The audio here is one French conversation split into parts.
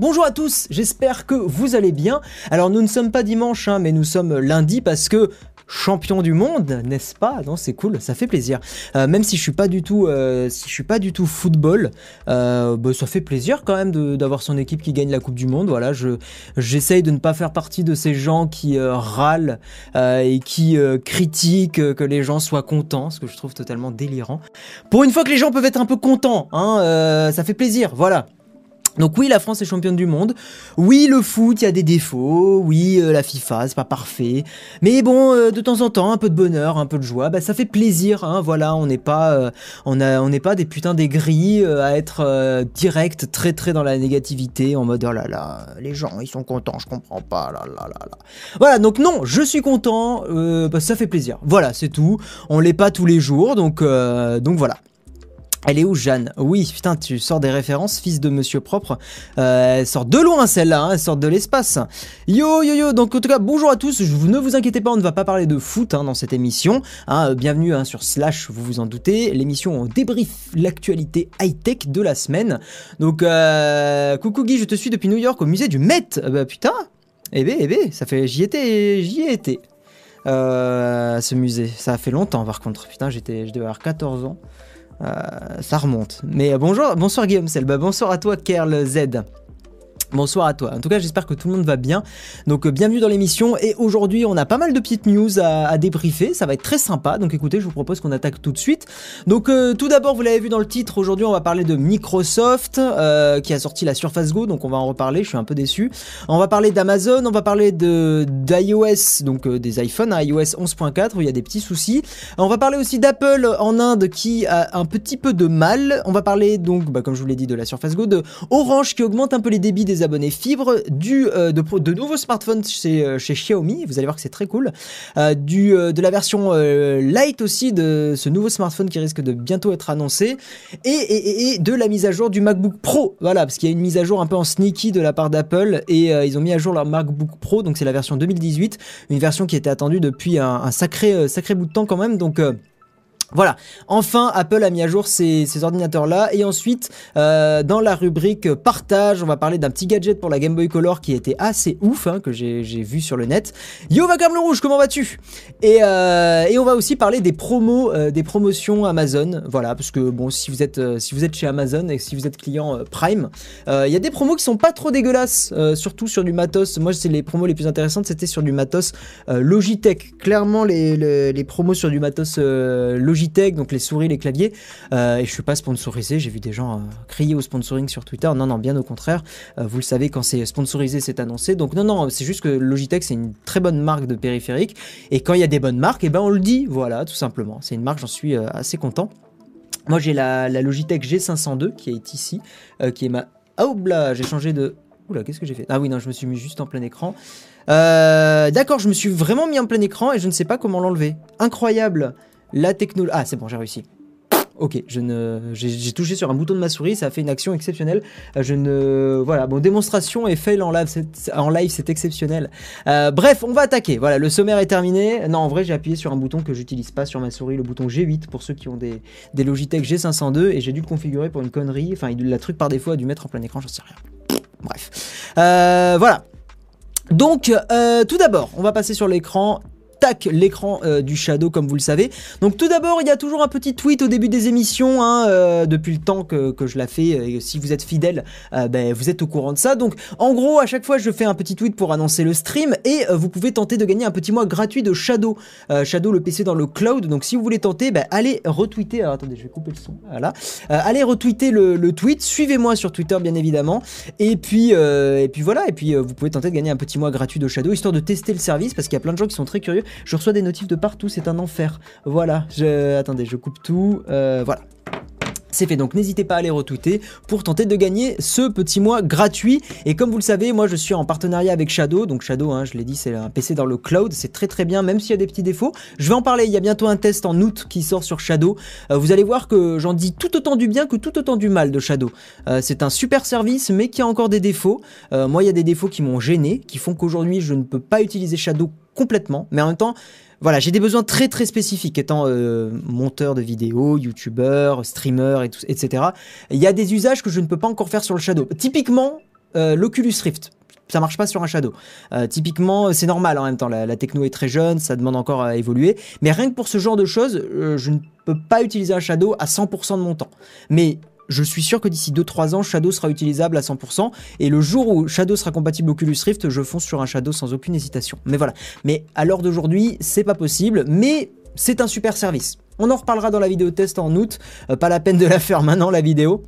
bonjour à tous, j'espère que vous allez bien. Alors nous ne sommes pas dimanche, hein, mais nous sommes lundi parce que champion du monde, n'est-ce pas? Non, c'est cool, ça fait plaisir. Euh, même si je suis pas du tout, euh, si je suis pas du tout football, euh, bah, ça fait plaisir quand même d'avoir son équipe qui gagne la Coupe du Monde. Voilà, je j'essaye de ne pas faire partie de ces gens qui râlent et qui critiquent que les gens soient contents, ce que je trouve totalement délirant. Pour une fois que les gens peuvent être un peu contents, hein, ça fait plaisir. Voilà. Donc oui, la France est championne du monde. Oui, le foot, il y a des défauts. Oui, euh, la FIFA, c'est pas parfait. Mais bon, euh, de temps en temps, un peu de bonheur, un peu de joie, bah, ça fait plaisir. Hein, voilà, on n'est pas, euh, on n'est pas des putains d'aigris à être direct, très très dans la négativité, en mode oh là là, les gens ils sont contents, je comprends pas, là là là là. Voilà, donc non, je suis content, bah, ça fait plaisir. Voilà, c'est tout. On l'est pas tous les jours, donc donc voilà. Elle est où Jeanne? Oui, putain, tu sors des références, fils de monsieur propre. Euh, elle sort de loin celle-là, hein, elle sort de l'espace. Yo yo yo, donc en tout cas, bonjour à tous, ne vous inquiétez pas, on ne va pas parler de foot hein, dans cette émission. Hein, bienvenue hein, sur Slash, vous vous en doutez, l'émission débrief l'actualité high-tech de la semaine. Donc, euh, coucou Guy, je te suis depuis New York au musée du Met. Euh, bah putain, eh bé, eh bé, ça fait... J'y étais, j'y. Euh, ce musée, ça a fait longtemps par contre, putain, j'étais, je devais avoir 14 ans. Euh, ça remonte. Mais bonjour, bonsoir Guillaume Selba, bonsoir à toi Kerl Z. Bonsoir à toi. En tout cas, j'espère que tout le monde va bien. Donc, euh, bienvenue dans l'émission. Et aujourd'hui, on a pas mal de petites news à, débriefer. Ça va être très sympa. Donc, écoutez, je vous propose qu'on attaque tout de suite. Donc, euh, tout d'abord, vous l'avez vu dans le titre. Aujourd'hui, on va parler de Microsoft euh, qui a sorti la Surface Go. Donc, on va en reparler. Je suis un peu déçu. On va parler d'Amazon. On va parler de d'iOS, donc des iPhones, iOS 11.4 où il y a des petits soucis. On va parler aussi d'Apple en Inde qui a un petit peu de mal. On va parler donc, bah, comme je vous l'ai dit, de la Surface Go, de Orange qui augmente un peu les débits des abonnés fibre, du, euh, de, de, nouveaux smartphones chez, euh, chez, Xiaomi, vous allez voir que c'est très cool, euh, du, de la version light aussi de ce nouveau smartphone qui risque de bientôt être annoncé, et, et, de la mise à jour du MacBook Pro, voilà, parce qu'il y a une mise à jour un peu en sneaky de la part d'Apple, et ils ont mis à jour leur MacBook Pro, donc c'est la version 2018, une version qui était attendue depuis un, sacré, sacré bout de temps quand même, donc... Voilà, enfin Apple a mis à jour ces, ordinateurs-là. Et ensuite, euh, dans la rubrique partage, on va parler d'un petit gadget pour la Game Boy Color qui était assez ouf, hein, que j'ai vu sur le net. Yo Vacarme le Rouge, comment vas-tu? Et, euh, et, on va aussi parler des promos, euh, des promotions Amazon. Voilà, parce que bon, si vous êtes, si vous êtes chez Amazon et si vous êtes client Prime, il y a des promos qui sont pas trop dégueulasses, surtout sur du matos. Moi, c'est les promos les plus intéressantes, c'était sur du matos Logitech. Clairement, les, les, promos sur du matos Logitech Logitech, donc les souris, les claviers. Euh, et je suis pas sponsorisé. J'ai vu des gens euh, crier au sponsoring sur Twitter. Non, non, bien au contraire. Euh, vous le savez, quand c'est sponsorisé, c'est annoncé. Donc non, non, c'est juste que Logitech, c'est une très bonne marque de périphérique. Et quand il y a des bonnes marques, eh ben on le dit. Voilà, tout simplement. C'est une marque, j'en suis assez content. Moi, j'ai la, Logitech G502 qui est ici, qui est ma. Ah, là, j'ai changé de. Oula, qu'est-ce que j'ai fait? Ah oui, non, je me suis mis juste en plein écran. D'accord, je me suis vraiment mis en plein écran et je ne sais pas comment l'enlever. Incroyable la technologie... Ah, c'est bon, j'ai réussi. Ok, je ne, j'ai touché sur un bouton de ma souris, ça a fait une action exceptionnelle. Euh, je ne, voilà, bon, démonstration et fail en live, c'est, en live, c'est exceptionnel. Euh, bref, on va attaquer. Voilà, le sommaire est terminé. Non, en vrai, j'ai appuyé sur un bouton que j'utilise pas sur ma souris, le bouton G8 pour ceux qui ont des, des Logitech G502 et j'ai dû le configurer pour une connerie. Enfin, la truc par défaut a dû mettre en plein écran, j'en sais rien. Bref, euh, voilà. Donc, tout d'abord, on va passer sur l'écran tac, l'écran euh, du Shadow comme vous le savez. Donc tout d'abord, il y a toujours un petit tweet au début des émissions, hein, euh, depuis le temps que, je la fais, et si vous êtes fidèle, euh, ben, vous êtes au courant de ça. Donc en gros, à chaque fois, je fais un petit tweet pour annoncer le stream, et vous pouvez tenter de gagner un petit mois gratuit de Shadow. Shadow, le PC dans le cloud, donc si vous voulez tenter, ben, allez retweeter, alors attendez, je vais couper le son, voilà. allez retweeter le, tweet, suivez-moi sur Twitter bien évidemment, et puis, et puis voilà, et puis vous pouvez tenter de gagner un petit mois gratuit de Shadow, histoire de tester le service, parce qu'il y a plein de gens qui sont très curieux. Je reçois des notifs de partout, c'est un enfer. Voilà, je... attendez, je coupe tout. Euh, voilà. C'est fait, donc n'hésitez pas à les retweeter pour tenter de gagner ce petit mois gratuit. Et comme vous le savez, moi je suis en partenariat avec Shadow. Donc Shadow, hein, je l'ai dit, c'est un PC dans le cloud. C'est très très bien, même s'il y a des petits défauts. Je vais en parler, il y a bientôt un test en août qui sort sur Shadow. Euh, vous allez voir que j'en dis tout autant du bien que tout autant du mal de Shadow. Euh, c'est un super service, mais qui a encore des défauts. moi, il y a des défauts qui m'ont gêné, qui font qu'aujourd'hui je ne peux pas utiliser Shadow complètement, mais en même temps, voilà, j'ai des besoins très très spécifiques, étant euh, monteur de vidéos, youtubeur, streamer, et tout, etc. Il y a des usages que je ne peux pas encore faire sur le Shadow. Typiquement, l'Oculus Rift ça marche pas sur un Shadow. Euh, typiquement, c'est normal en même temps, la, techno est très jeune, ça demande encore à évoluer. Mais rien que pour ce genre de choses, euh, je ne peux pas utiliser un Shadow à 100% de mon temps. Mais je suis sûr que d'ici 2-3 ans, Shadow sera utilisable à 100%. Et le jour où Shadow sera compatible Oculus Rift, je fonce sur un Shadow sans aucune hésitation. Mais voilà. Mais à l'heure d'aujourd'hui, c'est pas possible. Mais c'est un super service. On en reparlera dans la vidéo test en août. Euh, pas la peine de la faire maintenant, la vidéo.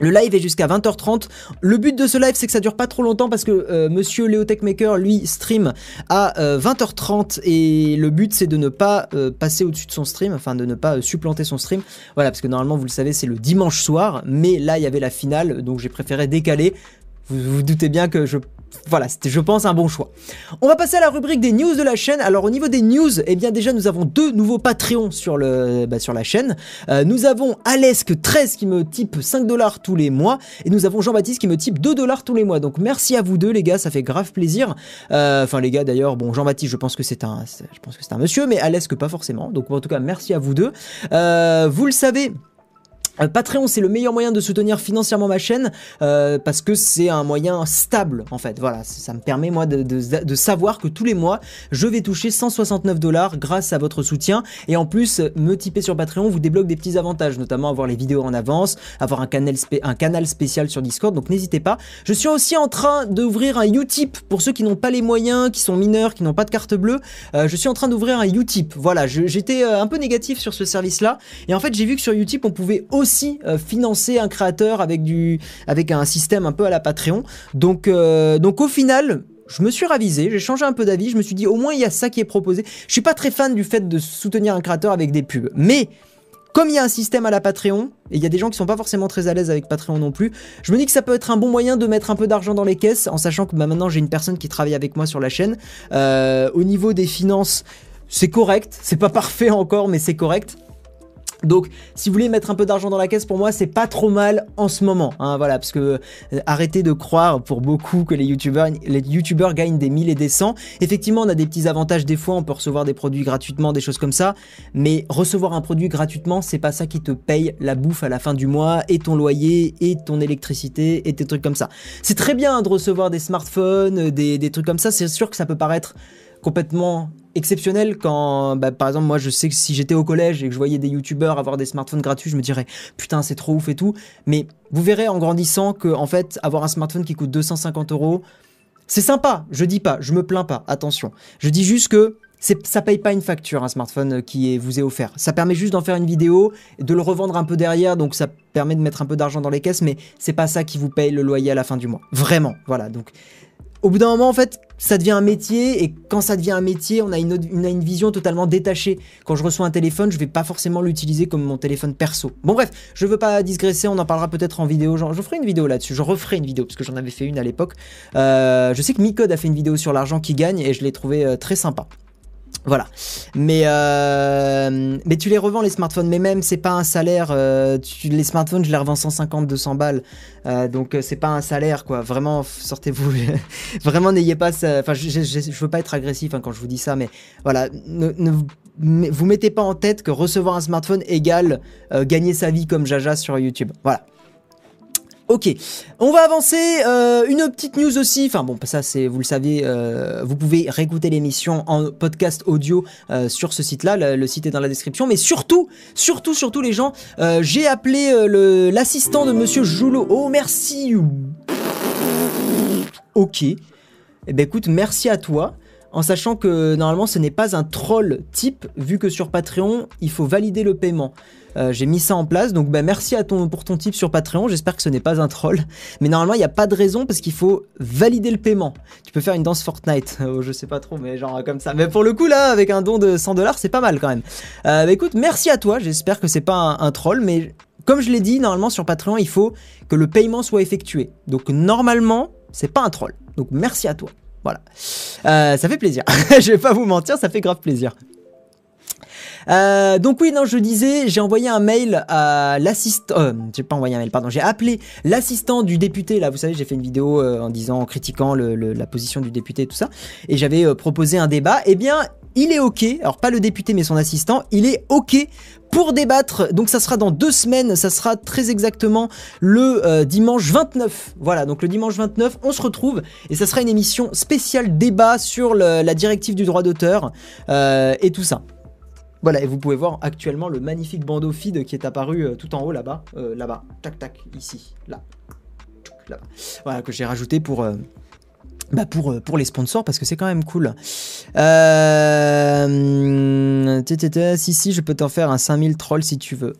Le live est jusqu'à 20h30. Le but de ce live, c'est que ça dure pas trop longtemps parce que euh, monsieur Léo Techmaker, lui, stream à 20h30 euh, et le but, c'est de ne pas euh, passer au-dessus de son stream, enfin de ne pas supplanter son stream. Voilà, parce que normalement, vous le savez, c'est le dimanche soir, mais là, il y avait la finale, donc j'ai préféré décaler. Vous vous doutez bien que je voilà, c'était je pense un bon choix. On va passer à la rubrique des news de la chaîne. Alors au niveau des news, eh bien déjà nous avons deux nouveaux Patreons sur, bah, la chaîne. Euh, nous avons Alesk13 qui me type 5 dollars tous les mois et nous avons Jean-Baptiste qui me type 2 dollars tous les mois. Donc merci à vous deux les gars, ça fait grave plaisir. Euh, enfin les gars d'ailleurs, bon Jean-Baptiste je pense que c'est un, je pense que c'est un monsieur, mais Alesk pas forcément. Donc en tout cas merci à vous deux. Euh, vous le savez. Euh, Patreon, c'est le meilleur moyen de soutenir financièrement ma chaîne euh, parce que c'est un moyen stable en fait. Voilà, ça me permet moi de, savoir que tous les mois, je vais toucher 169 dollars grâce à votre soutien. Et en plus, me typer sur Patreon vous débloque des petits avantages, notamment avoir les vidéos en avance, avoir un canal, un canal spécial sur Discord. Donc n'hésitez pas. Je suis aussi en train d'ouvrir un Utip pour ceux qui n'ont pas les moyens, qui sont mineurs, qui n'ont pas de carte bleue. Euh, je suis en train d'ouvrir un Utip. Voilà, j'étais un peu négatif sur ce service-là. Et en fait, j'ai vu que sur Utip, on pouvait aussi euh, financer un créateur avec, du, avec un système un peu à la Patreon. Donc, euh, donc au final, je me suis ravisé, j'ai changé un peu d'avis, je me suis dit au moins il y a ça qui est proposé. Je suis pas très fan du fait de soutenir un créateur avec des pubs, mais comme il y a un système à la Patreon, et il y a des gens qui sont pas forcément très à l'aise avec Patreon non plus, je me dis que ça peut être un bon moyen de mettre un peu d'argent dans les caisses, en sachant que bah, maintenant j'ai une personne qui travaille avec moi sur la chaîne. Euh, au niveau des finances, c'est correct, c'est pas parfait encore, mais c'est correct. Donc, si vous voulez mettre un peu d'argent dans la caisse, pour moi, c'est pas trop mal en ce moment. Hein, voilà, parce que euh, arrêtez de croire pour beaucoup que les youtubeurs, les gagnent des 1000 et des 100. Effectivement, on a des petits avantages des fois, on peut recevoir des produits gratuitement, des choses comme ça. Mais recevoir un produit gratuitement, c'est pas ça qui te paye la bouffe à la fin du mois, et ton loyer, et ton électricité, et tes trucs comme ça. C'est très bien de recevoir des smartphones, des, des trucs comme ça. C'est sûr que ça peut paraître complètement exceptionnel quand, bah, par exemple, moi je sais que si j'étais au collège et que je voyais des youtubeurs avoir des smartphones gratuits, je me dirais putain c'est trop ouf et tout. Mais vous verrez en grandissant que en fait avoir un smartphone qui coûte 250 euros, c'est sympa. Je dis pas, je me plains pas. Attention, je dis juste que ça paye pas une facture un smartphone qui vous est offert. Ça permet juste d'en faire une vidéo, de le revendre un peu derrière, donc ça permet de mettre un peu d'argent dans les caisses, mais c'est pas ça qui vous paye le loyer à la fin du mois. Vraiment, voilà. Donc au bout d'un moment, en fait, ça devient un métier, et quand ça devient un métier, on a une, vision totalement détachée. Quand je reçois un téléphone, je vais pas forcément l'utiliser comme mon téléphone perso. Bon bref, je veux pas digresser, on en parlera peut-être en vidéo. Je ferai une vidéo là-dessus, je referai une vidéo, parce que j'en avais fait une à l'époque. Euh, je sais que Micode a fait une vidéo sur l'argent qui gagne, et je l'ai trouvé euh, très sympa. Voilà. Mais, euh, mais tu les revends les smartphones, mais même c'est pas un salaire. Euh, les smartphones, je les revends 150, 200 balles. Euh, donc c'est pas un salaire quoi. Vraiment, sortez-vous. Vraiment, n'ayez pas ça. Enfin, je, je, veux pas être agressif hein, quand je vous dis ça, mais voilà. Ne, ne, vous mettez pas en tête que recevoir un smartphone égale gagner sa vie comme Jaja sur YouTube. Voilà. Ok, on va avancer. Euh, une petite news aussi. Enfin bon, ça c'est, vous le savez, euh, vous pouvez réécouter l'émission en podcast audio euh, sur ce site-là. Le, site est dans la description. Mais surtout, surtout, surtout les gens, j'ai appelé l'assistant de Monsieur Joulot. Oh merci. Ok. Eh ben écoute, merci à toi en sachant que normalement ce n'est pas un troll type, vu que sur Patreon, il faut valider le paiement. Euh, j'ai mis ça en place, donc bah, merci à ton, pour ton tip sur Patreon, j'espère que ce n'est pas un troll. Mais normalement, il n'y a pas de raison parce qu'il faut valider le paiement. Tu peux faire une danse Fortnite, oh, je sais pas trop, mais genre comme ça. Mais pour le coup, là, avec un don de 100 dollars, c'est pas mal quand même. Euh, bah, écoute, merci à toi, j'espère que c'est pas un, troll, mais comme je l'ai dit, normalement sur Patreon, il faut que le paiement soit effectué. Donc normalement, c'est pas un troll. Donc merci à toi. Voilà. Euh, ça fait plaisir. je vais pas vous mentir, ça fait grave plaisir. Euh, donc oui, je disais, j'ai envoyé un mail à l'assistant, euh, j'ai pas envoyé un mail, pardon, j'ai appelé l'assistant du député, là, vous savez, j'ai fait une vidéo en disant, en critiquant la position du député et tout ça, et j'avais proposé un débat, eh bien, il est OK, alors pas le député mais son assistant, il est OK pour débattre. Donc ça sera dans deux semaines, ça sera très exactement le euh, dimanche 29. Voilà, donc le dimanche 29, on se retrouve et ça sera une émission spéciale débat sur la directive du droit d'auteur euh, et tout ça. Voilà, et vous pouvez voir actuellement le magnifique bandeau feed qui est apparu euh, tout en haut là-bas, là-bas, tac tac, ici, là, là-bas. Voilà, que j'ai rajouté pour, bah pour, pour les sponsors parce que c'est quand même cool. Euh... Si, si, je peux t'en faire un 5000 trolls si tu veux.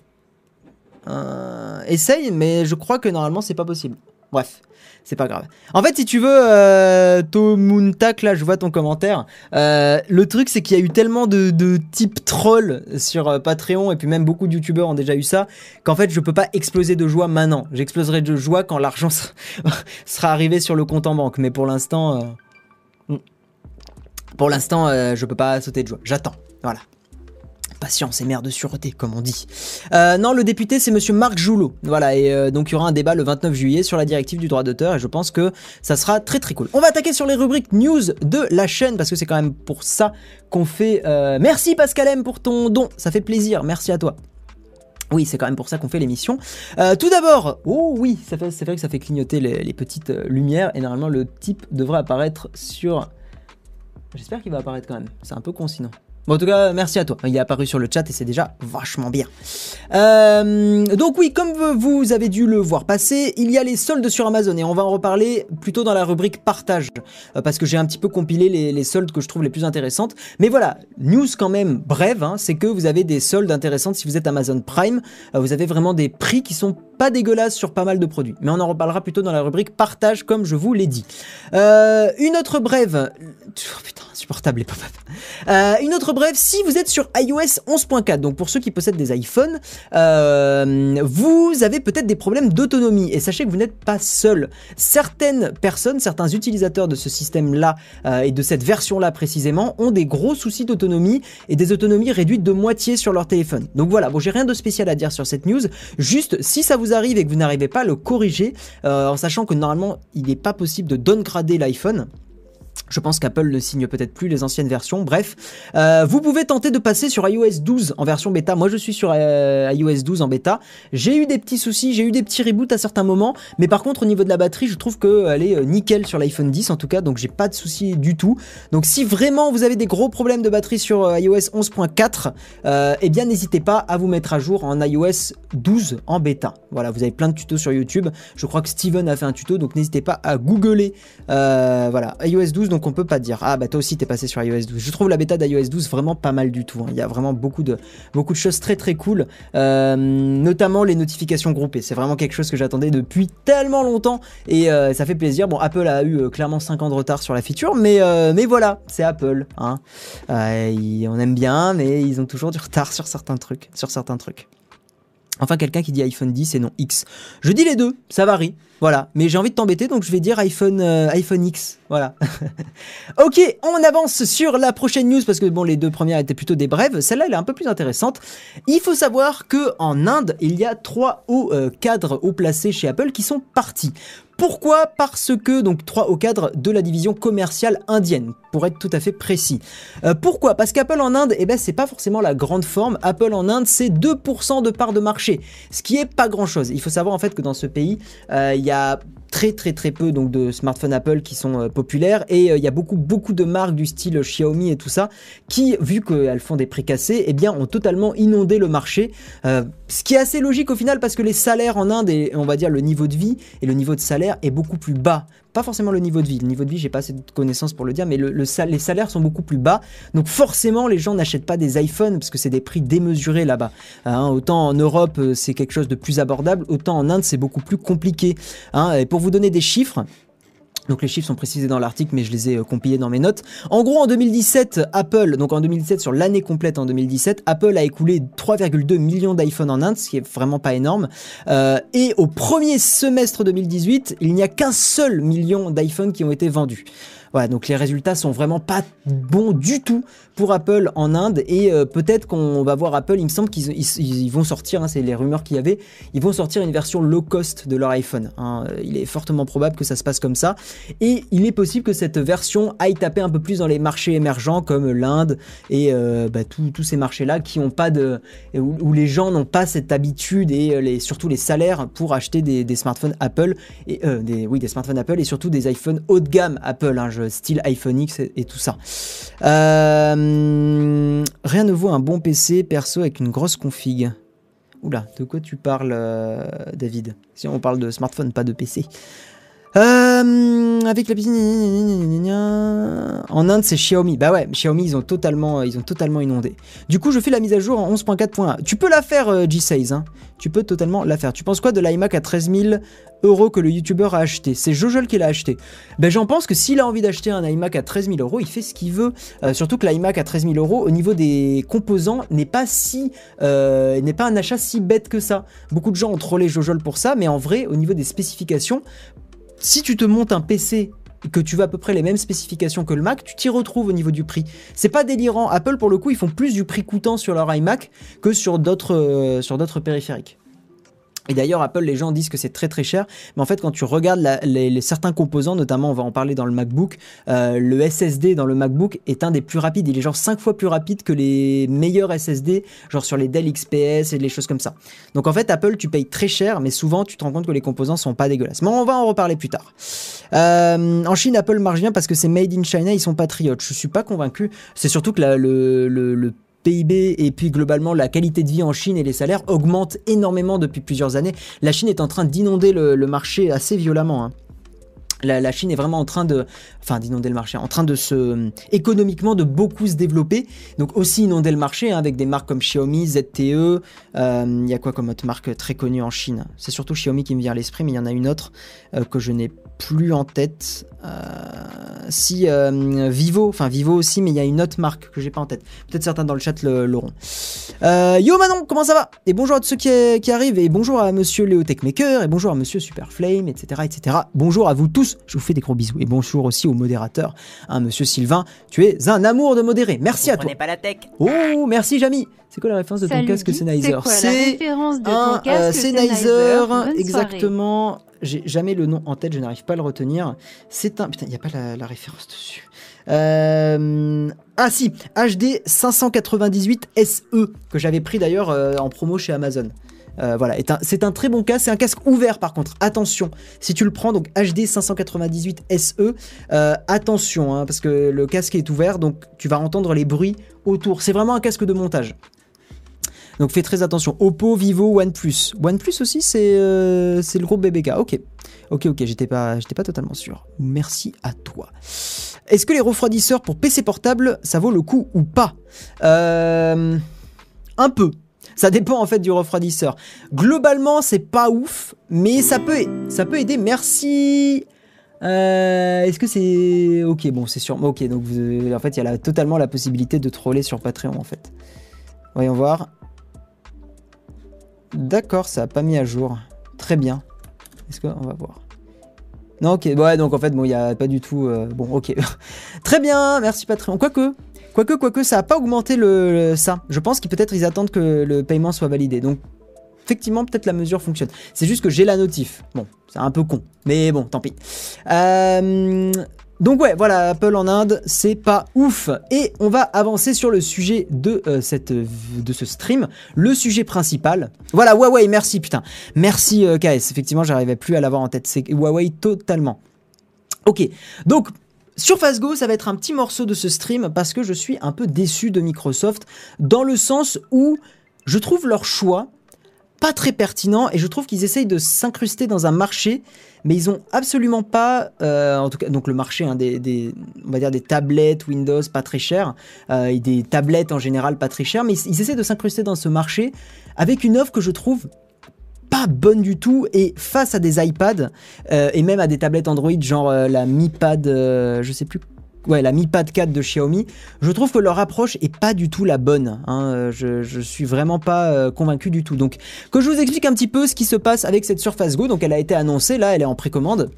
Euh... Essaye, mais je crois que normalement c'est pas possible. Bref c'est pas grave. En fait, si tu veux, euh, Tomuntak, là, je vois ton commentaire. Euh, le truc, c'est qu'il y a eu tellement de, de types trolls sur euh, Patreon, et puis même beaucoup de youtubeurs ont déjà eu ça, qu'en fait, je peux pas exploser de joie maintenant. J'exploserai de joie quand l'argent sera arrivé sur le compte en banque. Mais pour l'instant, euh, hmm. pour l'instant, je peux pas sauter de joie. J'attends. Voilà patience et mère de sûreté, comme on dit. Euh, non, le député, c'est monsieur Marc Joulot. Voilà, et euh, donc il y aura un débat le 29 juillet sur la directive du droit d'auteur, et je pense que ça sera très très cool. On va attaquer sur les rubriques news de la chaîne, parce que c'est quand même pour ça qu'on fait... Euh, merci Pascal M pour ton don, ça fait plaisir, merci à toi. Oui, c'est quand même pour ça qu'on fait l'émission. tout d'abord, oh oui, c'est vrai que ça fait clignoter les, les, petites lumières, et normalement le type devrait apparaître sur... J'espère qu'il va apparaître quand même, c'est un peu con sinon. Bon, en tout cas, merci à toi. Il est apparu sur le chat et c'est déjà vachement bien. Euh, donc oui, comme vous avez dû le voir passer, il y a les soldes sur Amazon et on va en reparler plutôt dans la rubrique partage euh, parce que j'ai un petit peu compilé les, soldes que je trouve les plus intéressantes. Mais voilà, news quand même brève, hein, c'est que vous avez des soldes intéressantes si vous êtes Amazon Prime. Euh, vous avez vraiment des prix qui sont pas dégueulasses sur pas mal de produits. Mais on en reparlera plutôt dans la rubrique partage comme je vous l'ai dit. une autre brève... Oh, putain, insupportable les pop-up. une autre bref, si vous êtes sur iOS 11.4, donc pour ceux qui possèdent des iPhones, euh, vous avez peut-être des problèmes d'autonomie. Et sachez que vous n'êtes pas seul. Certaines personnes, certains utilisateurs de ce système-là euh, et de cette version-là précisément, ont des gros soucis d'autonomie et des autonomies réduites de moitié sur leur téléphone. Donc voilà, bon, j'ai rien de spécial à dire sur cette news. Juste, si ça vous arrive et que vous n'arrivez pas à le corriger, euh, en sachant que normalement, il n'est pas possible de downgrader l'iPhone. Je pense qu'Apple ne signe peut-être plus les anciennes versions. Bref, euh, vous pouvez tenter de passer sur iOS 12 en version bêta. Moi, je suis sur euh, iOS 12 en bêta. J'ai eu des petits soucis, j'ai eu des petits reboots à certains moments, mais par contre, au niveau de la batterie, je trouve qu'elle est euh, nickel sur l'iPhone 10 en tout cas, donc j'ai pas de soucis du tout. Donc, si vraiment vous avez des gros problèmes de batterie sur iOS 11.4, eh bien, n'hésitez pas à vous mettre à jour en iOS 12 en bêta. Voilà, vous avez plein de tutos sur YouTube. Je crois que Steven a fait un tuto, donc n'hésitez pas à googler. voilà, iOS 12 donc on peut pas dire ah bah toi aussi t'es passé sur iOS 12. Je trouve la bêta d'iOS 12 vraiment pas mal du tout. Hein. Il y a vraiment beaucoup de beaucoup de choses très très cool, euh, notamment les notifications groupées. C'est vraiment quelque chose que j'attendais depuis tellement longtemps et euh, ça fait plaisir. Bon Apple a eu euh, clairement 5 ans de retard sur la feature, mais mais voilà c'est Apple. Hein. on aime bien, mais ils ont toujours du retard sur certains trucs, sur certains trucs. Enfin, quelqu'un qui dit iPhone 10 et non X. Je dis les deux, ça varie. Voilà, mais j'ai envie de t'embêter, donc je vais dire iPhone, euh, iPhone X. Voilà. ok, on avance sur la prochaine news parce que les deux premières étaient plutôt des brèves. Celle-là, elle est un peu plus intéressante. Il faut savoir que en Inde, il y a trois hauts euh, cadres haut placés chez Apple qui sont partis. Pourquoi Parce que, donc, trois hauts cadres de la division commerciale indienne, pour être tout à fait précis. Euh, pourquoi Parce qu'Apple en Inde, eh ben, c'est pas forcément la grande forme. Apple en Inde, c'est 2% de part de marché, ce qui est pas grand chose. Il faut savoir en fait que dans ce pays, il y a très très très peu donc de smartphones Apple qui sont euh, populaires. Et euh, il y a beaucoup beaucoup de marques du style Xiaomi et tout ça qui vu qu'elles font des prix cassés eh bien ont totalement inondé le marché. Euh, ce qui est assez logique au final parce que les salaires en Inde et on va dire le niveau de vie et le niveau de salaire est beaucoup plus bas pas forcément le niveau de vie. Le niveau de vie, j'ai pas assez de connaissances pour le dire, mais le, les salaires sont beaucoup plus bas. Donc forcément, les gens n'achètent pas des iPhones parce que c'est des prix démesurés là-bas. Hein, autant en Europe, euh, c'est quelque chose de plus abordable, autant en Inde, c'est beaucoup plus compliqué. Hein. Et pour vous donner des chiffres, donc les chiffres sont précisés dans l'article, mais je les ai euh, compilés dans mes notes. En gros, en 2017, Apple, donc en 2017 sur l'année complète en 2017, Apple a écoulé 3,2 millions d'iPhone en Inde, ce qui est vraiment pas énorme. Euh, et au premier semestre 2018, il n'y a qu'un seul million d'iPhone qui ont été vendus. Voilà, donc les résultats sont vraiment pas bons du tout pour Apple en Inde et euh, peut-être qu'on va voir Apple, il me semble qu'ils ils, vont sortir, hein, c'est les rumeurs qu'il y avait, ils vont sortir une version low cost de leur iPhone. Hein. Il est fortement probable que ça se passe comme ça et il est possible que cette version aille taper un peu plus dans les marchés émergents comme l'Inde et euh, bah, tous ces marchés-là qui pas de où, les gens n'ont pas cette habitude et euh, surtout les salaires pour acheter des, smartphones Apple et des, oui des smartphones Apple et surtout des iPhones haut de gamme Apple. Hein, style iPhone X et, tout ça. Euh, rien ne vaut un bon PC perso avec une grosse config. Oula, de quoi tu parles, euh, David? Si on parle de smartphone, pas de PC. Euh, avec la En Inde, c'est Xiaomi. Bah ouais, Xiaomi, ils ont totalement, ils ont totalement inondé. Du coup, je fais la mise à jour en 11.4.1. Tu peux la faire, euh, G16. Hein. Tu peux totalement la faire. Tu penses quoi de l'iMac à 13 000 euros que le youtubeur a acheté? C'est Jojol qui l'a acheté. Ben, j'en pense que s'il a envie d'acheter un iMac à 13 000 euros, il fait ce qu'il veut. Euh, surtout que l'iMac à 13 000 euros, au niveau des composants, n'est pas si, n'est pas un achat si bête que ça. Beaucoup de gens ont trollé Jojol pour ça, mais en vrai, au niveau des spécifications, si tu te montes un PC que tu veux à peu près les mêmes spécifications que le Mac, tu t'y retrouves au niveau du prix. C'est pas délirant. Apple, pour le coup, ils font plus du prix coûtant sur leur iMac que sur d'autres euh, sur d'autres périphériques. Et d'ailleurs, Apple, les gens disent que c'est très très cher, mais en fait, quand tu regardes les, certains composants, notamment, on va en parler dans le MacBook, euh, le SSD dans le MacBook est un des plus rapides. Il est genre 5 fois plus rapide que les meilleurs SSD, genre sur les Dell XPS et les choses comme ça. Donc en fait, Apple, tu payes très cher, mais souvent, tu te rends compte que les composants sont pas dégueulasses. Mais on va en reparler plus tard. Euh, en Chine, Apple marche bien parce que c'est made in China, ils sont patriotes. Je suis pas convaincu. C'est surtout que le, le, le PIB et puis globalement la qualité de vie en Chine et les salaires augmentent énormément depuis plusieurs années. La Chine est en train d'inonder le, marché assez violemment. Hein. La, Chine est vraiment en train de, enfin d'inonder le marché, en train de se, économiquement de beaucoup se développer. Donc aussi inonder le marché hein, avec des marques comme Xiaomi, ZTE. Euh, il y a quoi comme autre marque très connue en Chine? C'est surtout Xiaomi qui me vient à l'esprit, mais il y en a une autre euh, que je n'ai plus en tête. Euh, si Vivo, enfin Vivo aussi, mais il y a une autre marque que j'ai pas en tête. Peut-être certains dans le chat l'auront. Yo Manon, comment ça va? Et bonjour à tous ceux qui, arrivent, et bonjour à Monsieur Léo Techmaker, et bonjour à Monsieur Superflame, etc., etc. Bonjour à vous tous, je vous fais des gros bisous, et bonjour aussi au modérateur, hein, Monsieur Sylvain. Tu es un amour de modéré. Merci à toi. pas la tech. Oh, merci Jamy. C'est quoi la référence de ton casque Sennheiser? C'est un euh, Sennheiser, exactement j'ai jamais le nom en tête, je n'arrive pas à le retenir. C'est un. Putain, il n'y a pas la, référence dessus. Euh, ah si, HD 598 SE, que j'avais pris d'ailleurs euh, en promo chez Amazon. Euh, voilà, c'est un, très bon casque, c'est un casque ouvert par contre, attention, si tu le prends, donc HD 598 SE, attention, hein, parce que le casque est ouvert, donc tu vas entendre les bruits autour, c'est vraiment un casque de montage. Donc fais très attention. Oppo, Vivo, OnePlus. OnePlus aussi, c'est euh, le groupe BBK. Ok. Ok, ok, j'étais pas, pas totalement sûr. Merci à toi. Est-ce que les refroidisseurs pour PC portable, ça vaut le coup ou pas? Euh, Un peu. Ça dépend en fait du refroidisseur. Globalement, c'est pas ouf, mais ça peut, ça peut aider. Merci. Euh, est-ce que c'est ok? Bon, c'est sûr. Ok, donc en fait, il y a totalement la possibilité de troller sur Patreon en fait. Voyons voir. D'accord, ça a pas mis à jour. Très bien. Est-ce qu'on va voir Non, ok. Ouais, donc en fait, bon, il n'y a pas du tout. Euh, bon, ok. Très bien, merci Patreon. Quoique, quoique, quoique, ça n'a pas augmenté le, ça. Je pense qu'ils peut-être ils attendent que le paiement soit validé. Donc, effectivement, peut-être la mesure fonctionne. C'est juste que j'ai la notif. Bon, c'est un peu con. Mais bon, tant pis. Euh, donc ouais, voilà, Apple en Inde, c'est pas ouf. Et on va avancer sur le sujet de, euh, ce stream, le sujet principal. Voilà, Huawei, merci putain. Merci euh, KS, effectivement, j'arrivais plus à l'avoir en tête. C'est Huawei totalement. Ok, donc Surface Go, ça va être un petit morceau de ce stream parce que je suis un peu déçu de Microsoft dans le sens où je trouve leur choix pas très pertinent et je trouve qu'ils essayent de s'incruster dans un marché mais ils ont absolument pas, euh, en tout cas, donc le marché, hein, des, on va dire des tablettes Windows pas très chères, euh, et des tablettes en général pas très chères, mais ils, essaient de s'incruster dans ce marché avec une offre que je trouve pas bonne du tout et face à des iPads euh, et même à des tablettes Android genre la Mi Pad, je sais plus ouais, la Mi Pad 4 de Xiaomi, je trouve que leur approche est pas du tout la bonne. Hein. Je, je suis vraiment pas euh, convaincu du tout. Donc, que je vous explique un petit peu ce qui se passe avec cette Surface Go. Donc, elle a été annoncée, là, elle est en précommande.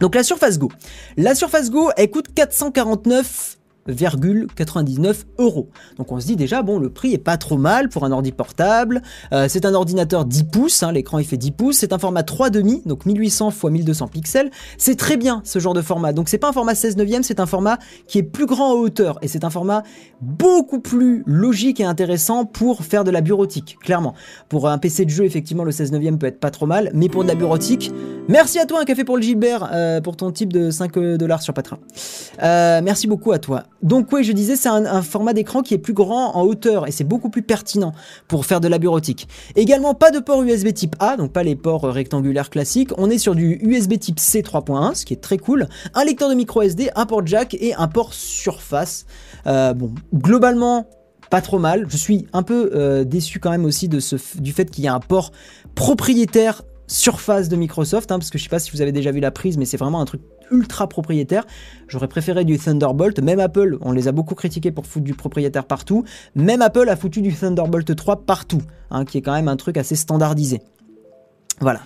Donc la Surface Go. La Surface Go, elle coûte 449 99 euros. Donc on se dit déjà, bon, le prix est pas trop mal pour un ordi portable. Euh, c'est un ordinateur 10 pouces, hein, l'écran il fait 10 pouces. C'est un format 3,5, donc 1800 x 1200 pixels. C'est très bien ce genre de format. Donc c'est pas un format 16 neuvième, c'est un format qui est plus grand en hauteur. Et c'est un format beaucoup plus logique et intéressant pour faire de la bureautique, clairement. Pour un PC de jeu, effectivement, le 16 neuvième peut être pas trop mal. Mais pour de la bureautique, merci à toi, un café pour le Gilbert, euh, pour ton type de 5 dollars sur Patreon. Euh, merci beaucoup à toi. Donc oui, je disais, c'est un, format d'écran qui est plus grand en hauteur et c'est beaucoup plus pertinent pour faire de la bureautique. Également, pas de port USB type A, donc pas les ports rectangulaires classiques. On est sur du USB type C 3.1, ce qui est très cool. Un lecteur de micro SD, un port jack et un port surface. Euh, bon, globalement, pas trop mal. Je suis un peu euh, déçu quand même aussi du fait qu'il y a un port propriétaire surface de Microsoft, hein, parce que je sais pas si vous avez déjà vu la prise, mais c'est vraiment un truc ultra propriétaire. J'aurais préféré du Thunderbolt. Même Apple, on les a beaucoup critiqués pour foutre du propriétaire partout. Même Apple a foutu du Thunderbolt 3 partout, hein, qui est quand même un truc assez standardisé. Voilà.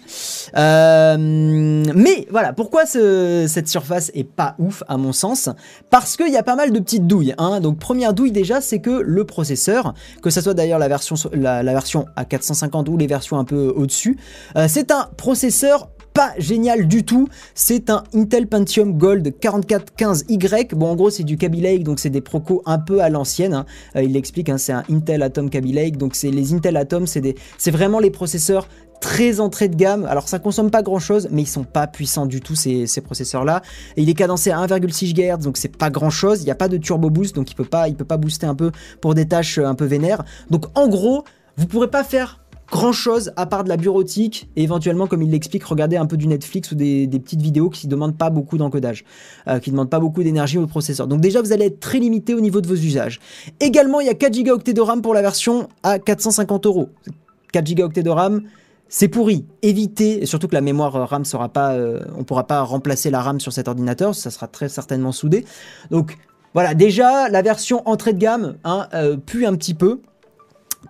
Euh, mais voilà, pourquoi cette surface est pas ouf à mon sens? Parce qu'il y a pas mal de petites douilles. Hein. Donc première douille déjà, c'est que le processeur, que ce soit d'ailleurs la version, la, version à 450 ou les versions un peu au-dessus, euh, c'est un processeur pas génial du tout. C'est un Intel Pentium Gold 4415Y. Bon, en gros, c'est du Kaby Lake, donc c'est des procos un peu à l'ancienne. Hein. Euh, il l'explique, hein, c'est un Intel Atom Kaby Lake. Donc, c'est les Intel Atom, c'est vraiment les processeurs très entrée de gamme. Alors ça consomme pas grand chose, mais ils sont pas puissants du tout ces, processeurs-là. Et il est cadencé à 1,6 GHz, donc c'est pas grand chose. Il n'y a pas de turbo boost, donc il peut pas, il peut pas booster un peu pour des tâches euh, un peu vénères. Donc en gros, vous pourrez pas faire grand chose à part de la bureautique et éventuellement, comme il l'explique, regarder un peu du Netflix ou des, petites vidéos qui ne demandent pas beaucoup d'encodage, euh, qui ne demandent pas beaucoup d'énergie au processeur. Donc déjà, vous allez être très limité au niveau de vos usages. Également, il y a 4 Go de RAM pour la version à 450 euros. 4 Go de RAM, c'est pourri. Évitez, et surtout que la mémoire euh, RAM sera pas, euh, on pourra pas remplacer la RAM sur cet ordinateur, ça sera très certainement soudé. Donc voilà, déjà la version entrée de gamme hein, euh, pue un petit peu.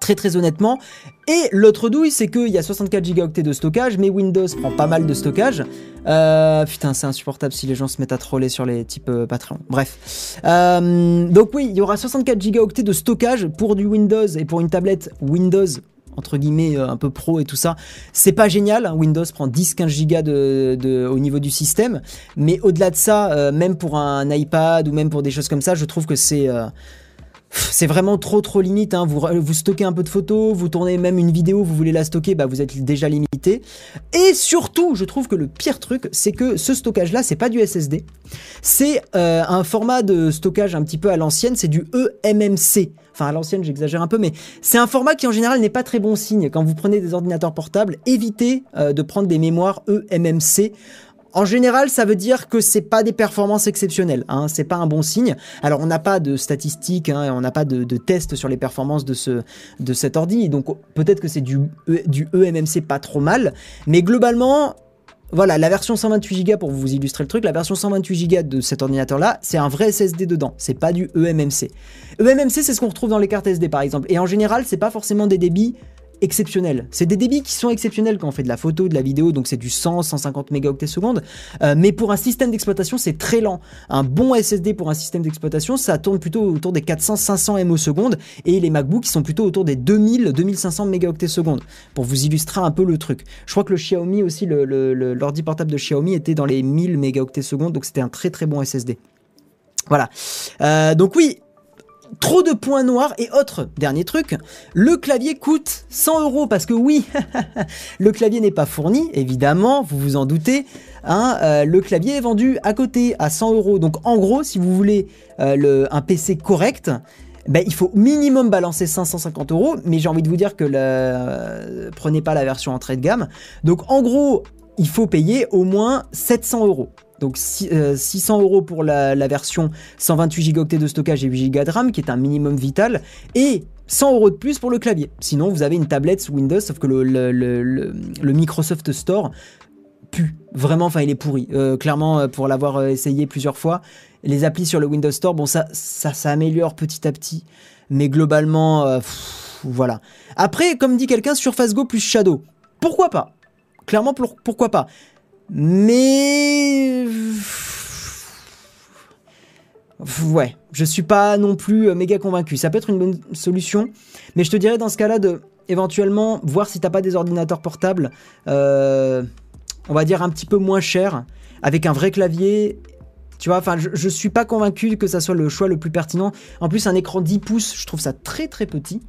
Très très honnêtement. Et l'autre douille, c'est qu'il y a 64 Go de stockage, mais Windows prend pas mal de stockage. putain, c'est insupportable si les gens se mettent à troller sur les types Patreon. Bref. donc oui, il y aura 64 Go de stockage pour du Windows et pour une tablette Windows entre guillemets euh, un peu pro et tout ça. C'est pas génial, hein. Windows prend 10-15 gigas de, au niveau du système, mais au-delà de ça, euh, même pour un iPad ou même pour des choses comme ça, je trouve que c'est euh, vraiment trop trop limite. Hein. Vous, vous stockez un peu de photos, vous tournez même une vidéo, vous voulez la stocker, bah vous êtes déjà limité. Et surtout, je trouve que le pire truc, c'est que ce stockage-là, c'est pas du SSD, c'est un format de stockage un petit peu à l'ancienne, c'est du eMMC. À l'ancienne, j'exagère un peu, mais c'est un format qui en général n'est pas très bon signe. Quand vous prenez des ordinateurs portables, évitez euh, de prendre des mémoires eMMC. En général, ça veut dire que c'est pas des performances exceptionnelles, hein, c'est pas un bon signe. Alors, on n'a pas de statistiques, hein, on n'a pas de, tests sur les performances de ce de cet ordi, donc peut-être que c'est du, e, du eMMC pas trop mal, mais globalement, voilà, la version 128 Go pour vous illustrer le truc, la version 128 Go de cet ordinateur là, c'est un vrai SSD dedans, c'est pas du eMMC. eMMC, c'est ce qu'on retrouve dans les cartes SD par exemple, et en général, c'est pas forcément des débits exceptionnel. C'est des débits qui sont exceptionnels quand on fait de la photo, de la vidéo, donc c'est du 100, 150 mégaoctets seconde. Euh, mais pour un système d'exploitation, c'est très lent. Un bon SSD pour un système d'exploitation, ça tourne plutôt autour des 400, 500 MO et les MacBooks sont plutôt autour des 2000, 2500 mégaoctets seconde. Pour vous illustrer un peu le truc. Je crois que le Xiaomi aussi, l'ordi portable de Xiaomi était dans les 1000 mégaoctets seconde, donc c'était un très très bon SSD. Voilà. Euh, donc oui, trop de points noirs et autre dernier truc, le clavier coûte 100 euros parce que oui, le clavier n'est pas fourni, évidemment, vous vous en doutez. Hein, euh, le clavier est vendu à côté à 100 euros. Donc en gros, si vous voulez euh, un PC correct, ben, il faut minimum balancer 550 euros, mais j'ai envie de vous dire que le, prenez pas la version entrée de gamme. Donc en gros, il faut payer au moins 700 euros. Donc 600 euh, euros pour la, version 128 Go de stockage et 8 Go de RAM, qui est un minimum vital, et 100 euros de plus pour le clavier. Sinon, vous avez une tablette sous Windows, sauf que le, Microsoft Store pue. Vraiment, enfin, il est pourri. Euh, clairement, euh, pour l'avoir essayé plusieurs fois, les applis sur le Windows Store, bon, ça, ça, améliore petit à petit, mais globalement, voilà. Après, comme dit quelqu'un, Surface Go plus Shadow, pourquoi pas? Clairement, pourquoi pas? Mais ouais, je suis pas non plus euh, méga convaincu. Ça peut être une bonne solution, mais je te dirais dans ce cas-là de éventuellement voir si t'as pas des ordinateurs portables, euh, on va dire un petit peu moins cher, avec un vrai clavier. Tu vois, enfin, je, je suis pas convaincu que ça soit le choix le plus pertinent. En plus, un écran 10 pouces, je trouve ça très très petit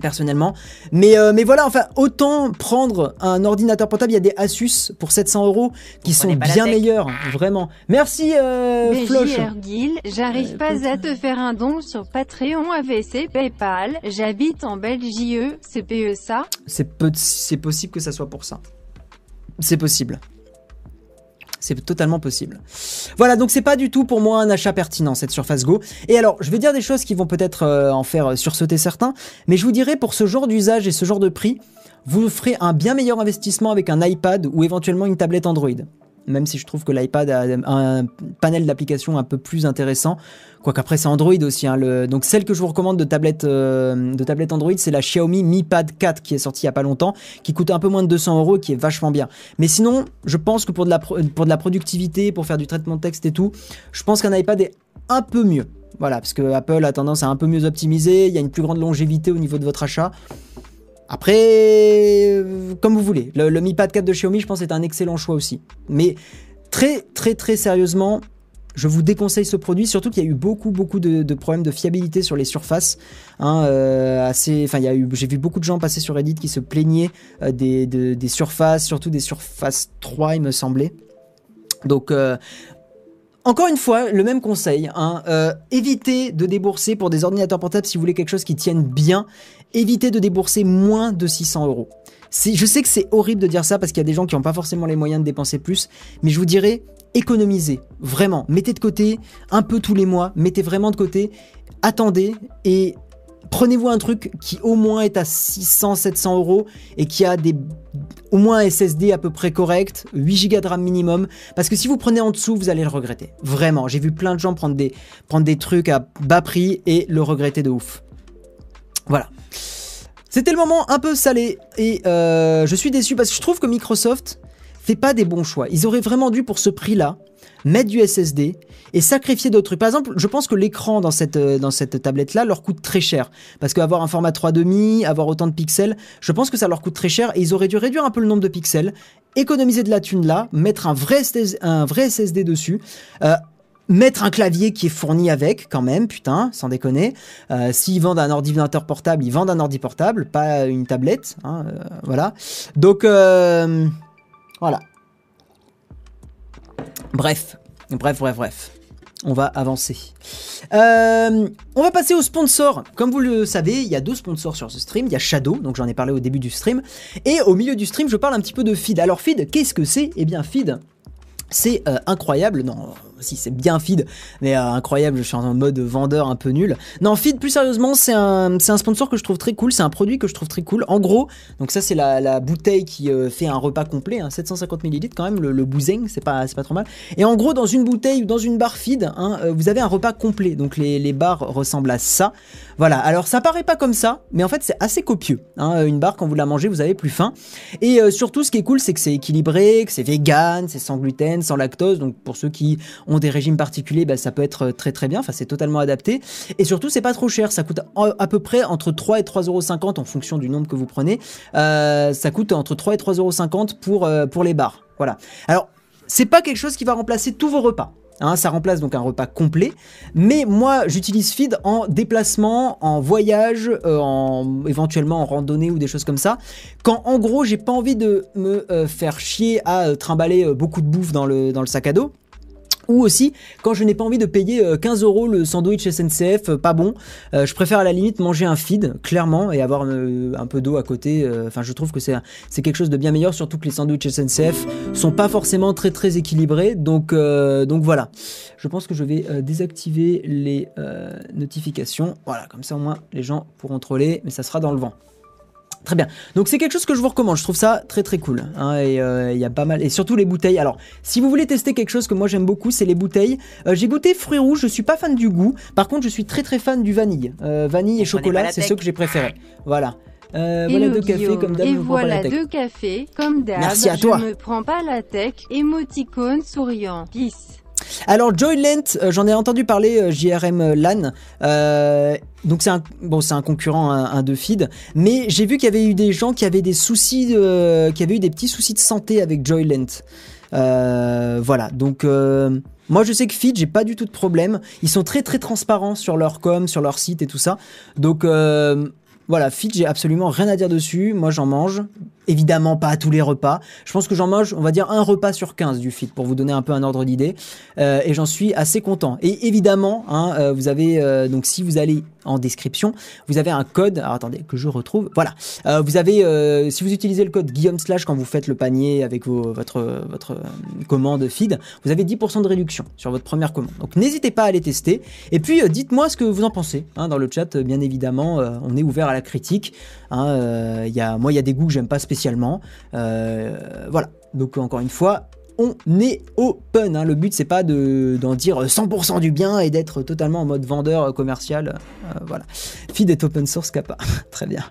personnellement. Mais, euh, mais voilà, enfin, autant prendre un ordinateur portable. Il y a des Asus pour 700 euros qui sont bien meilleurs, vraiment. Merci, euh, Floche. j'arrive pas à te faire un don sur Patreon, AVC, PayPal. J'habite en Belgique, c'est PE ça C'est possible que ça soit pour ça. C'est possible. C'est totalement possible. Voilà, donc c'est pas du tout pour moi un achat pertinent cette Surface Go. Et alors, je vais dire des choses qui vont peut-être euh, en faire euh, sursauter certains, mais je vous dirais pour ce genre d'usage et ce genre de prix, vous ferez un bien meilleur investissement avec un iPad ou éventuellement une tablette Android même si je trouve que l'iPad a un panel d'applications un peu plus intéressant. Quoique après c'est Android aussi. Hein. Donc celle que je vous recommande de tablette, euh, Android, c'est la Xiaomi Mi Pad 4 qui est sortie il n'y a pas longtemps, qui coûte un peu moins de 200 euros qui est vachement bien. Mais sinon, je pense que pour de la, pour de la productivité, pour faire du traitement de texte et tout, je pense qu'un iPad est un peu mieux. Voilà, parce que Apple a tendance à un peu mieux optimiser, il y a une plus grande longévité au niveau de votre achat. Après, euh, comme vous voulez. Le, Mi Pad 4 de Xiaomi, je pense, est un excellent choix aussi. Mais très, très, très sérieusement, je vous déconseille ce produit, surtout qu'il y a eu beaucoup, beaucoup de, problèmes de fiabilité sur les surfaces. Hein, euh, assez, enfin, j'ai vu beaucoup de gens passer sur Reddit qui se plaignaient euh, des, surfaces, surtout des surfaces 3, il me semblait. Donc, encore une fois, le même conseil, hein, évitez de débourser pour des ordinateurs portables si vous voulez quelque chose qui tienne bien. Évitez de débourser moins de 600 euros. Je sais que c'est horrible de dire ça parce qu'il y a des gens qui n'ont pas forcément les moyens de dépenser plus, mais je vous dirais, économisez, vraiment, mettez de côté un peu tous les mois, mettez vraiment de côté, attendez et prenez-vous un truc qui au moins est à 600-700 euros et qui a des au moins un SSD à peu près correct, 8 Go de RAM minimum, parce que si vous prenez en dessous, vous allez le regretter. Vraiment, j'ai vu plein de gens prendre des, trucs à bas prix et le regretter de ouf. Voilà. C'était le moment un peu salé et euh, je suis déçu parce que je trouve que Microsoft fait pas des bons choix. Ils auraient vraiment dû pour ce prix-là mettre du SSD et sacrifier d'autres trucs. Par exemple, je pense que l'écran dans cette, euh, dans cette tablette-là leur coûte très cher. Parce qu'avoir un format 3,5, avoir autant de pixels, je pense que ça leur coûte très cher et ils auraient dû réduire un peu le nombre de pixels, économiser de la thune là, mettre un vrai, SSD, un vrai SSD dessus. Euh, mettre un clavier qui est fourni avec quand même, putain, sans déconner. Euh, S'ils vendent un ordinateur portable, ils vendent un ordi portable, pas une tablette. Hein, voilà. Donc voilà. Bref, bref, bref, bref. On va avancer. Euh, on va passer au sponsor. Comme vous le savez, il y a deux sponsors sur ce stream. Il y a Shadow, donc j'en ai parlé au début du stream. Et au milieu du stream, je parle un petit peu de Feed. Alors Feed, qu'est-ce que c'est? Eh bien Feed, c'est incroyable. Non, si c'est bien feed, mais euh, incroyable, je suis en mode vendeur un peu nul. Non, feed, plus sérieusement, c'est un, un sponsor que je trouve très cool, c'est un produit que je trouve très cool. En gros, donc ça c'est la, bouteille qui euh, fait un repas complet, 750 hein, ml quand même, le, le c'est pas, pas trop mal. Et en gros, dans une bouteille ou dans une barre feed, hein, euh, vous avez un repas complet, donc les, les barres ressemblent à ça. Voilà, alors ça paraît pas comme ça, mais en fait c'est assez copieux. Hein. Une barre, quand vous la mangez, vous avez plus faim. Et surtout, ce qui est cool, c'est que c'est équilibré, que c'est vegan, c'est sans gluten, sans lactose, donc pour ceux qui ont des régimes particuliers, bah, ça peut être très très bien. Enfin, c'est totalement adapté. Et surtout, c'est pas trop cher. Ça coûte à peu près entre 3 et 3,50€ en fonction du nombre que vous prenez. Euh, ça coûte entre 3 et 3,50€ pour, euh, pour les bars. Voilà. Alors, c'est pas quelque chose qui va remplacer tous vos repas. Hein, ça remplace donc un repas complet. Mais moi, j'utilise Feed en déplacement, en voyage, euh, en éventuellement en randonnée ou des choses comme ça. Quand en gros, j'ai pas envie de me faire chier à trimballer beaucoup de bouffe dans le sac à dos. Ou aussi, quand je n'ai pas envie de payer 15 euh, euros le sandwich SNCF, euh, pas bon, euh, je préfère à la limite manger un feed, clairement, et avoir un peu d'eau à côté. Enfin, je trouve que c'est quelque chose de bien meilleur, surtout que les sandwichs SNCF sont pas forcément très très équilibrés. Donc, donc voilà. Je pense que je vais désactiver les notifications. Voilà, comme ça au moins les gens pourront troller, mais ça sera dans le vent. Très bien. Donc c'est quelque chose que je vous recommande. Je trouve ça très très cool. Hein, et euh, il y a pas mal. Et surtout les bouteilles. Alors, si vous voulez tester quelque chose que moi j'aime beaucoup, c'est les bouteilles. Euh, j'ai goûté fruits rouges. Je suis pas fan du goût. Par contre, je suis très très fan du vanille. Euh, vanille et chocolat, c'est ce que j'ai préféré. Voilà. voilà deux cafés comme d'hab. Et voilà deux cafés comme d'hab. Merci à toi. Je me prends pas la tech. Émoticône souriant. Peace. Alors Joyland, euh, j'en ai entendu parler euh, JRM LAN. Euh, donc c'est un bon, concurrent un, de feed, mais j'ai vu qu'il y avait eu des gens qui avaient des soucis, qui avaient eu des petits soucis de santé avec Joyland. voilà, donc moi je sais que feed, j'ai pas du tout de problème. Ils sont très très transparents sur leur com, sur leur site et tout ça. Donc voilà, feed, j'ai absolument rien à dire dessus. Moi j'en mange évidemment pas à tous les repas. Je pense que j'en mange, on va dire, un repas sur 15 du fit, pour vous donner un peu un ordre d'idée. Euh, et j'en suis assez content. Et évidemment, hein, euh, vous avez, euh, donc si vous allez en description, vous avez un code, alors attendez, que je retrouve, voilà. vous avez, si vous utilisez le code Guillaume Slash quand vous faites le panier avec votre, commande feed, vous avez 10% de réduction sur votre première commande. Donc n'hésitez pas à les tester. Et puis dites-moi ce que vous en pensez hein, dans le chat, bien évidemment, on est ouvert à la critique. Hein, y a, moi, il y a des goûts que j'aime pas spécialement. Euh, voilà. Donc encore une fois, on est open. Hein. Le but c'est pas d'en dire 100% du bien et d'être totalement en mode vendeur commercial. Euh, voilà. Feed est open source kappa. Très bien.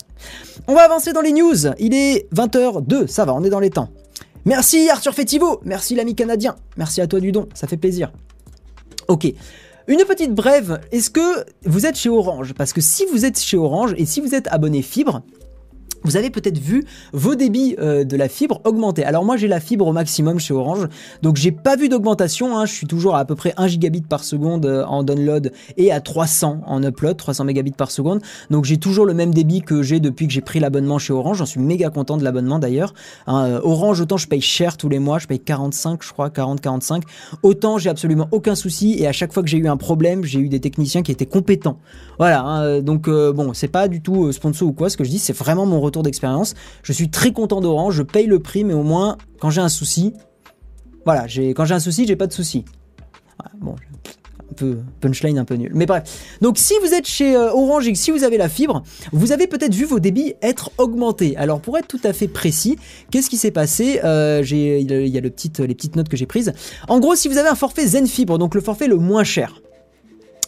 On va avancer dans les news. Il est 20h02. Ça va, on est dans les temps. Merci Arthur Fetivo. Merci l'ami canadien. Merci à toi du don. Ça fait plaisir. Ok. Une petite brève, est-ce que vous êtes chez Orange? Parce que si vous êtes chez Orange et si vous êtes abonné fibre, vous avez peut-être vu vos débits euh, de la fibre augmenter. Alors moi j'ai la fibre au maximum chez Orange, donc j'ai pas vu d'augmentation, hein. je suis toujours à, à peu près 1 gigabit par seconde euh, en download et à 300 en upload, 300 mégabits par seconde. Donc j'ai toujours le même débit que j'ai depuis que j'ai pris l'abonnement chez Orange, j'en suis méga content de l'abonnement d'ailleurs. Hein. Euh, Orange autant je paye cher tous les mois, je paye 45 je crois, 40-45. Autant j'ai absolument aucun souci et à chaque fois que j'ai eu un problème, j'ai eu des techniciens qui étaient compétents. Voilà, hein. donc bon c'est pas du tout sponsor ou quoi, ce que je dis c'est vraiment mon retour d'expérience. Je suis très content d'Orange, je paye le prix, mais au moins, quand j'ai un souci, voilà, quand j'ai un souci, j'ai pas de souci. bon, un peu punchline un peu nul. Mais bref. Donc si vous êtes chez euh, Orange et que si vous avez la fibre, vous avez peut-être vu vos débits être augmentés. Alors pour être tout à fait précis, qu'est-ce qui s'est passé euh, Il y a les petites notes que j'ai prises. En gros, si vous avez un forfait Zen Fibre, donc le forfait le moins cher,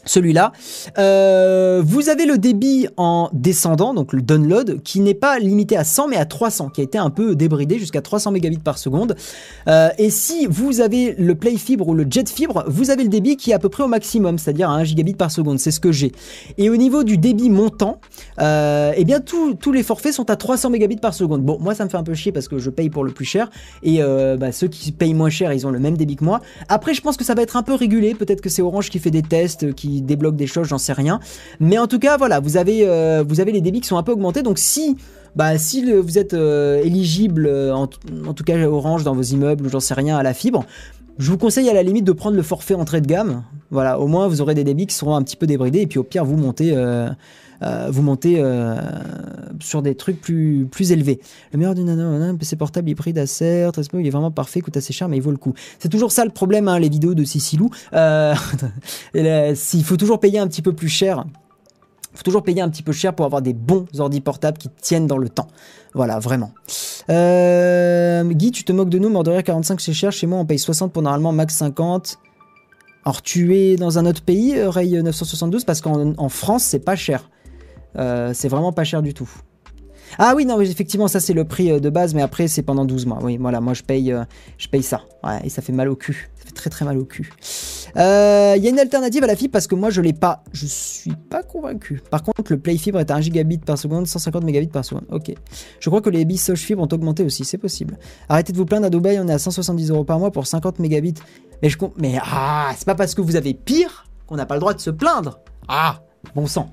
celui-là. Euh, vous avez le débit en descendant, donc le download, qui n'est pas limité à 100 mais à 300, qui a été un peu débridé jusqu'à 300 mégabits par seconde. Euh, et si vous avez le Play Fibre ou le Jet Fibre, vous avez le débit qui est à peu près au maximum, c'est-à-dire à 1 gigabit par seconde, c'est ce que j'ai. Et au niveau du débit montant, euh, eh bien tous les forfaits sont à 300 mégabits par seconde. Bon, moi ça me fait un peu chier parce que je paye pour le plus cher, et bah, ceux qui payent moins cher, ils ont le même débit que moi. Après, je pense que ça va être un peu régulé, peut-être que c'est Orange qui fait des tests, qui débloque des choses, j'en sais rien. Mais en tout cas, voilà, vous avez, euh, vous avez les débits qui sont un peu augmentés. Donc si, bah, si vous êtes euh, éligible, euh, en, tout cas Orange dans vos immeubles ou j'en sais rien à la fibre, je vous conseille à la limite de prendre le forfait entrée de gamme. Voilà, au moins vous aurez des débits qui seront un petit peu débridés et puis au pire vous montez euh, vous montez euh, sur des trucs plus, plus élevés. Le meilleur du nano, un PC portable hybride Acer, il est vraiment parfait, coûte assez cher, mais il vaut le coup. C'est toujours ça le problème, hein, les vidéos de Cicilou. Euh, S'il faut toujours payer un petit peu plus cher faut toujours payer un petit peu cher pour avoir des bons ordi portables qui tiennent dans le temps. Voilà, vraiment. Euh, Guy, tu te moques de nous, rire 45 c'est cher. Chez moi, on paye 60 pour normalement max 50. Alors, tu es dans un autre pays, Ray 972, parce qu'en France, c'est pas cher. Euh, c'est vraiment pas cher du tout. Ah oui, non, effectivement, ça c'est le prix euh, de base, mais après c'est pendant 12 mois. Oui, voilà, moi je paye, euh, je paye ça. Et ça fait mal au cul. Ça fait très très mal au cul. Il y a une alternative à la fibre parce que moi je l'ai pas. Je suis pas convaincu. Par contre, le Play Fibre est à 1 gigabit par seconde, 150 mégabits par seconde. Ok. Je crois que les débits Soch Fibre ont augmenté aussi, c'est possible. Arrêtez de vous plaindre, à Dubaï on est à 170 euros par mois pour 50 mégabits. Mais je Mais ah, c'est pas parce que vous avez pire qu'on n'a pas le droit de se plaindre. Ah, bon sang.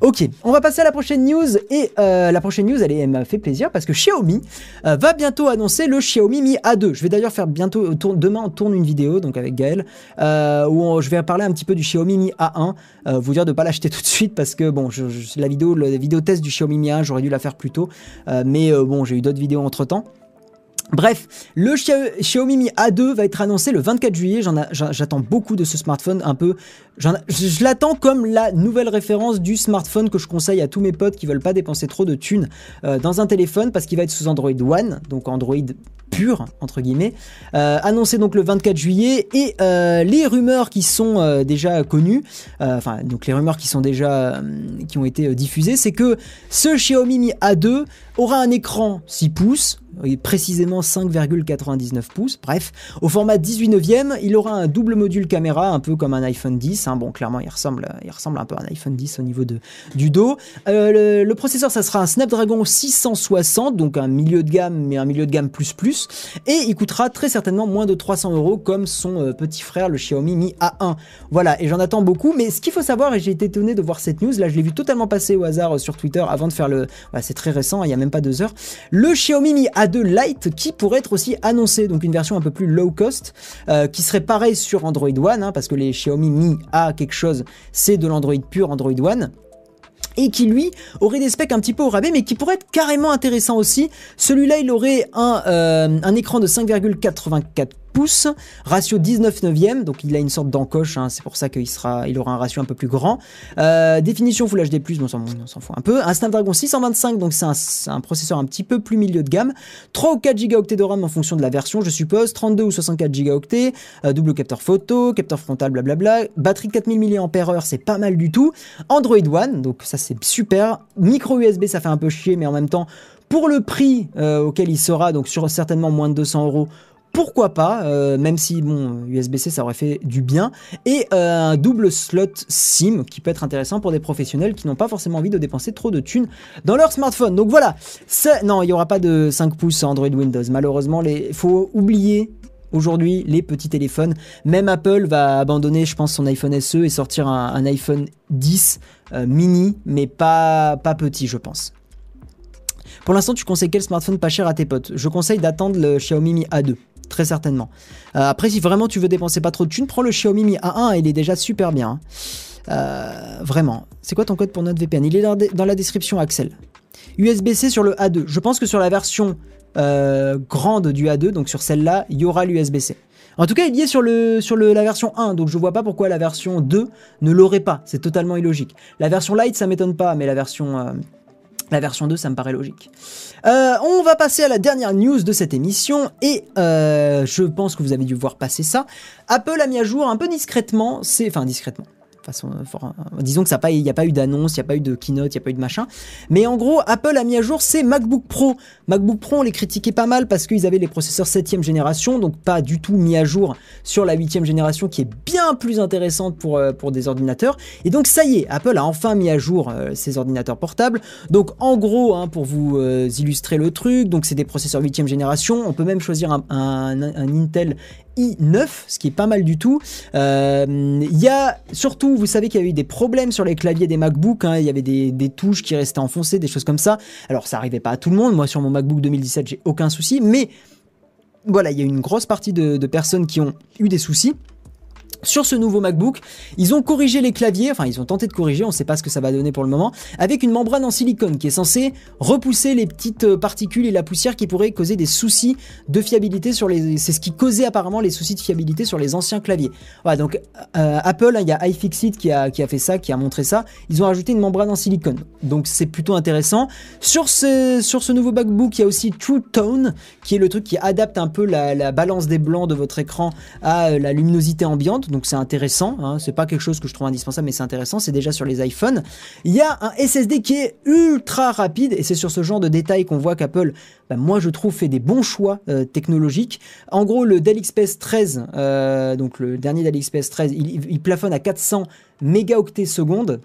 Ok, on va passer à la prochaine news et euh, la prochaine news, elle, m'a fait plaisir parce que Xiaomi euh, va bientôt annoncer le Xiaomi Mi A2. Je vais d'ailleurs faire bientôt, demain on tourne une vidéo donc avec Gaël euh, où je vais parler un petit peu du Xiaomi Mi A1, vous dire de pas l'acheter tout de suite parce que bon, la vidéo, la vidéo test du Xiaomi Mi A1, j'aurais dû la faire plus tôt, mais bon, j'ai eu d'autres vidéos entre temps. Bref, le Xiaomi Mi A2 va être annoncé le 24 juillet. J'attends beaucoup de ce smartphone, un peu. Je, l'attends comme la nouvelle référence du smartphone que je conseille à tous mes potes qui veulent pas dépenser trop de thunes euh, dans un téléphone parce qu'il va être sous Android One, donc Android pur entre guillemets, annoncé donc le 24 juillet et les rumeurs qui sont déjà connues, enfin donc les rumeurs qui sont déjà qui ont été diffusées, c'est que ce Xiaomi Mi A2 aura un écran 6 pouces, précisément 5,99 pouces, bref, au format 18 neuvième, il aura un double module caméra, un peu comme un iPhone 10, hein. bon clairement il ressemble, il ressemble un peu à un iPhone 10 au niveau de, du dos. Euh, le, processeur ça sera un Snapdragon 660, donc un milieu de gamme, mais un milieu de gamme plus plus, et il coûtera très certainement moins de 300 euros comme son euh, petit frère le Xiaomi Mi A1. Voilà, et j'en attends beaucoup, mais ce qu'il faut savoir, et j'ai été étonné de voir cette news, là je l'ai vu totalement passer au hasard euh, sur Twitter avant de faire le... c'est très récent, il y a même pas deux heures. Le Xiaomi Mi A2 Lite qui pourrait être aussi annoncé, donc une version un peu plus low cost, euh, qui serait pareil sur Android One, hein, parce que les Xiaomi Mi A quelque chose, c'est de l'Android pur Android One et qui lui aurait des specs un petit peu au rabais mais qui pourrait être carrément intéressant aussi. Celui-là il aurait un, euh, un écran de 5,84 ratio 19 neuvième, donc il a une sorte d'encoche, hein, c'est pour ça qu'il sera, il aura un ratio un peu plus grand. Euh, définition Full HD+, on s'en fout un peu. Un Snapdragon 625, donc c'est un, processeur un petit peu plus milieu de gamme. 3 ou 4 Go de RAM en fonction de la version, je suppose. 32 ou 64 Go, euh, double capteur photo, capteur frontal, blablabla. Batterie 4000 mAh, c'est pas mal du tout. Android One, donc ça c'est super. Micro USB, ça fait un peu chier, mais en même temps, pour le prix euh, auquel il sera, donc sur certainement moins de 200 euros, pourquoi pas, euh, même si bon, USB-C ça aurait fait du bien, et euh, un double slot SIM qui peut être intéressant pour des professionnels qui n'ont pas forcément envie de dépenser trop de thunes dans leur smartphone. Donc voilà, non, il n'y aura pas de 5 pouces Android Windows. Malheureusement, il faut oublier aujourd'hui les petits téléphones. Même Apple va abandonner, je pense, son iPhone SE et sortir un, iPhone 10 euh, mini, mais pas, pas petit, je pense. Pour l'instant, tu conseilles quel smartphone pas cher à tes potes? Je conseille d'attendre le Xiaomi Mi A2 très certainement. Euh, après, si vraiment tu veux dépenser pas trop de thunes, prends le Xiaomi Mi A1, il est déjà super bien. Hein. Euh, vraiment. C'est quoi ton code pour notre VPN Il est dans, la description, Axel. USB-C sur le A2. Je pense que sur la version euh, grande du A2, donc sur celle-là, il y aura l'USB-C. En tout cas, il y est sur, la version 1, donc je vois pas pourquoi la version 2 ne l'aurait pas. C'est totalement illogique. La version Lite, ça m'étonne pas, mais la version, la version 2, ça me paraît logique. Euh, on va passer à la dernière news de cette émission et euh, je pense que vous avez dû voir passer ça. Apple a mis à jour un peu discrètement, c'est enfin discrètement façon, disons que ça n'y a pas eu d'annonce, il n'y a pas eu de keynote, il n'y a pas eu de machin. Mais en gros, Apple a mis à jour ses MacBook Pro. MacBook Pro, on les critiquait pas mal parce qu'ils avaient les processeurs 7ème génération, donc pas du tout mis à jour sur la 8ème génération qui est bien plus intéressante pour, euh, pour des ordinateurs. Et donc ça y est, Apple a enfin mis à jour euh, ses ordinateurs portables. Donc en gros, hein, pour vous euh, illustrer le truc, c'est des processeurs 8ème génération. On peut même choisir un Intel i9, ce qui est pas mal du tout. Euh, il y a surtout, vous savez qu'il y a eu des problèmes sur les claviers des MacBook, hein. il y avait des, touches qui restaient enfoncées, des choses comme ça. Alors ça arrivait pas à tout le monde, moi sur mon MacBook 2017 j'ai aucun souci, mais voilà, il y a une grosse partie de personnes qui ont eu des soucis. Sur ce nouveau MacBook, ils ont corrigé les claviers, enfin ils ont tenté de corriger, on ne sait pas ce que ça va donner pour le moment, avec une membrane en silicone qui est censée repousser les petites euh, particules et la poussière qui pourraient causer des soucis de fiabilité sur les... C'est ce qui causait apparemment les soucis de fiabilité sur les anciens claviers. Voilà, donc euh, Apple, hein, il y a iFixit qui a, fait ça, qui a montré ça, ils ont rajouté une membrane en silicone. Donc c'est plutôt intéressant. Sur ce, nouveau MacBook, il y a aussi True Tone, qui est le truc qui adapte un peu la, la balance des blancs de votre écran à euh, la luminosité ambiante donc c'est intéressant. Hein. C'est pas quelque chose que je trouve indispensable, mais c'est intéressant. C'est déjà sur les iPhones. Il y a un SSD qui est ultra rapide, et c'est sur ce genre de détails qu'on voit qu'Apple, bah, moi je trouve, fait des bons choix euh, technologiques. En gros, le Dell XPS 13, euh, donc le dernier Dell XPS 13, il, plafonne à 400 mégaoctets secondes.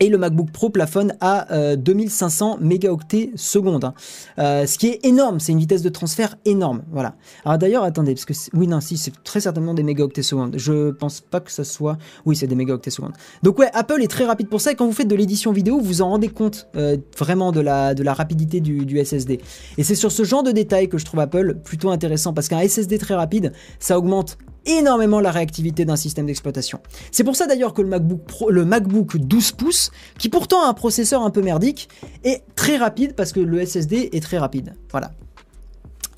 Et le MacBook Pro plafonne à 2500 euh, mégaoctets secondes. Hein. Euh, ce qui est énorme, c'est une vitesse de transfert énorme. Voilà. Alors d'ailleurs, attendez, parce que oui, non, si, c'est très certainement des mégaoctets secondes. Je pense pas que ça soit. Oui, c'est des mégaoctets secondes. Donc ouais, Apple est très rapide pour ça. Et quand vous faites de l'édition vidéo, vous vous en rendez compte euh, vraiment de la, de la rapidité du, du SSD. Et c'est sur ce genre de détails que je trouve Apple plutôt intéressant parce qu'un SSD très rapide, ça augmente énormément la réactivité d'un système d'exploitation. C'est pour ça d'ailleurs que le MacBook, Pro, le MacBook 12 pouces, qui pourtant a un processeur un peu merdique, est très rapide parce que le SSD est très rapide. Voilà.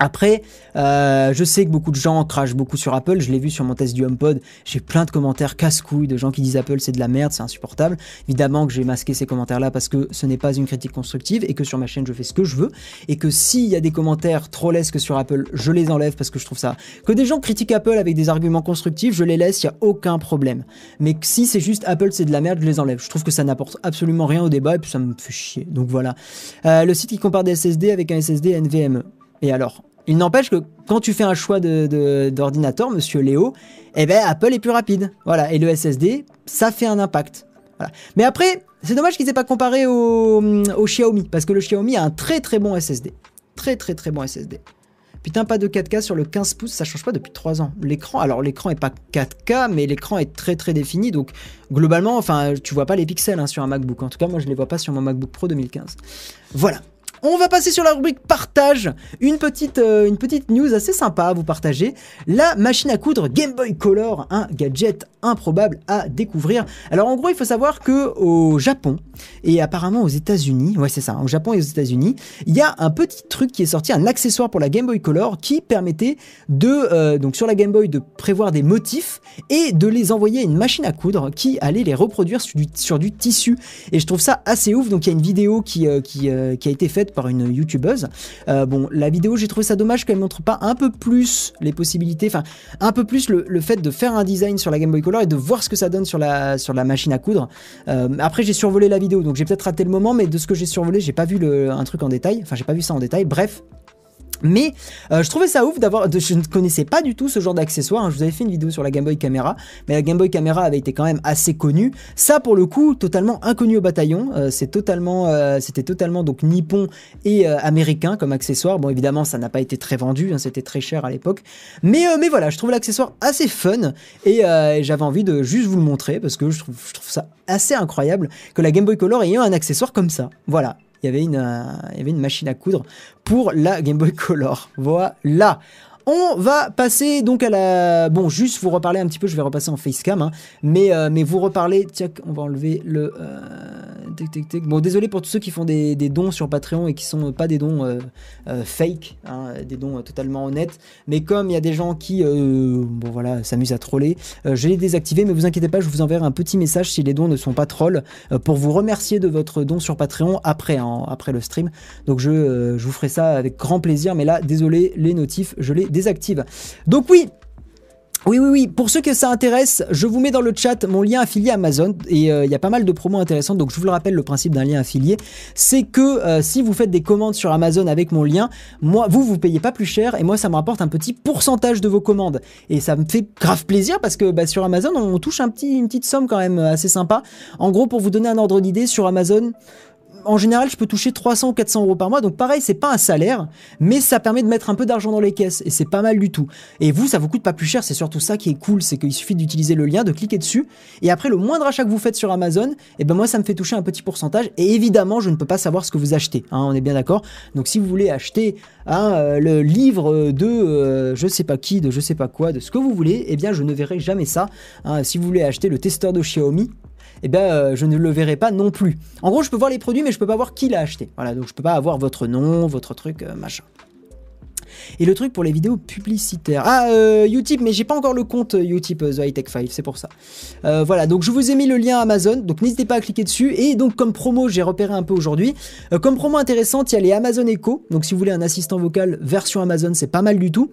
Après, euh, je sais que beaucoup de gens crachent beaucoup sur Apple. Je l'ai vu sur mon test du HomePod. J'ai plein de commentaires casse-couilles de gens qui disent Apple c'est de la merde, c'est insupportable. Évidemment que j'ai masqué ces commentaires-là parce que ce n'est pas une critique constructive et que sur ma chaîne je fais ce que je veux et que s'il y a des commentaires trollesques sur Apple, je les enlève parce que je trouve ça. Que des gens critiquent Apple avec des arguments constructifs, je les laisse, il y a aucun problème. Mais si c'est juste Apple c'est de la merde, je les enlève. Je trouve que ça n'apporte absolument rien au débat et puis ça me fait chier. Donc voilà. Euh, le site qui compare des SSD avec un SSD NVMe. Et alors? Il n'empêche que quand tu fais un choix d'ordinateur, de, monsieur Léo, eh ben Apple est plus rapide. Voilà. Et le SSD, ça fait un impact. Mais après, c'est dommage qu'ils aient pas comparé au, au, Xiaomi, parce que le Xiaomi a un très très bon SSD. Très très très bon SSD. Putain, pas de 4K sur le 15 pouces, ça change pas depuis 3 ans. L'écran, alors l'écran est pas 4K, mais l'écran est très très défini, donc globalement, enfin, tu vois pas les pixels hein, sur un MacBook. En tout cas, moi je les vois pas sur mon MacBook Pro 2015. Voilà. On va passer sur la rubrique partage. Une petite, euh, une petite news assez sympa à vous partager. La machine à coudre Game Boy Color, un gadget improbable à découvrir. Alors en gros, il faut savoir que au Japon et apparemment aux États-Unis, ouais c'est ça, au Japon et aux États-Unis, il y a un petit truc qui est sorti, un accessoire pour la Game Boy Color qui permettait de, euh, donc sur la Game Boy, de prévoir des motifs et de les envoyer à une machine à coudre qui allait les reproduire sur du, tissu. Et je trouve ça assez ouf. Donc il y a une vidéo qui, euh, a été faite par une youtubeuse. Euh, bon, la vidéo, j'ai trouvé ça dommage qu'elle montre pas un peu plus les possibilités, enfin, un peu plus le, fait de faire un design sur la Game Boy Color et de voir ce que ça donne sur la, sur la machine à coudre. Euh, après, j'ai survolé la vidéo, donc j'ai peut-être raté le moment, mais de ce que j'ai survolé, j'ai pas vu le, un truc en détail. Enfin, j'ai pas vu ça en détail. Bref, mais euh, je trouvais ça ouf d'avoir. Je ne connaissais pas du tout ce genre d'accessoire. Hein. Je vous avais fait une vidéo sur la Game Boy Camera, mais la Game Boy Camera avait été quand même assez connue. Ça, pour le coup, totalement inconnu au bataillon. Euh, totalement, euh, c'était totalement donc nippon et américain comme accessoire. Bon, évidemment, ça n'a pas été très vendu. Hein, c'était très cher à l'époque. Mais, voilà, je trouve l'accessoire assez fun et, j'avais envie de juste vous le montrer parce que je trouve, je trouve ça assez incroyable que la Game Boy Color ait un accessoire comme ça. Voilà il y avait une, euh, il y avait une machine à coudre pour la Game Boy Color. Voilà. On va passer donc à la... Bon, juste vous reparler un petit peu, je vais repasser en facecam, hein, mais, euh, mais vous reparler... Tiens, on va enlever le... Euh, bon, désolé pour tous ceux qui font des, dons sur Patreon et qui sont pas des dons euh, fake, hein, des dons totalement honnêtes, mais comme il y a des gens qui, bon voilà, s'amusent à troller, je l'ai désactivé, mais vous inquiétez pas, je vous enverrai un petit message si les dons ne sont pas trolls, pour vous remercier de votre don sur Patreon après, hein, après le stream. Donc je, je vous ferai ça avec grand plaisir, mais là, désolé, les notifs, je les désactive. Donc oui, oui, oui, oui. Pour ceux que ça intéresse, je vous mets dans le chat mon lien affilié Amazon et euh, il y a pas mal de promos intéressantes. Donc, je vous le rappelle, le principe d'un lien affilié, c'est que euh, si vous faites des commandes sur Amazon avec mon lien, moi, vous, vous payez pas plus cher et moi, ça me rapporte un petit pourcentage de vos commandes. Et ça me fait grave plaisir parce que bah, sur Amazon, on touche un petit, une petite somme quand même assez sympa. En gros, pour vous donner un ordre d'idée, sur Amazon, en général, je peux toucher 300 ou 400 euros par mois. Donc pareil, c'est pas un salaire, mais ça permet de mettre un peu d'argent dans les caisses et c'est pas mal du tout. Et vous, ça vous coûte pas plus cher. C'est surtout ça qui est cool, c'est qu'il suffit d'utiliser le lien, de cliquer dessus, et après le moindre achat que vous faites sur Amazon, et eh ben moi ça me fait toucher un petit pourcentage. Et évidemment, je ne peux pas savoir ce que vous achetez. Hein, on est bien d'accord. Donc si vous voulez acheter hein, euh, le livre de euh, je sais pas qui, de je sais pas quoi, de ce que vous voulez, eh bien je ne verrai jamais ça. Hein. si vous voulez acheter le testeur de Xiaomi, eh bien, euh, je ne le verrai pas non plus. En gros, je peux voir les produits, mais je peux pas voir qui l'a acheté. Voilà, donc je peux pas avoir votre nom, votre truc, euh, machin. Et le truc pour les vidéos publicitaires. Ah, euh, Utip, mais j'ai pas encore le compte Utip The High Tech 5, c'est pour ça. voilà, donc je vous ai mis le lien Amazon, donc n'hésitez pas à cliquer dessus. Et donc, comme promo, j'ai repéré un peu aujourd'hui. comme promo intéressante, il y a les Amazon Echo. Donc, si vous voulez un assistant vocal version Amazon, c'est pas mal du tout.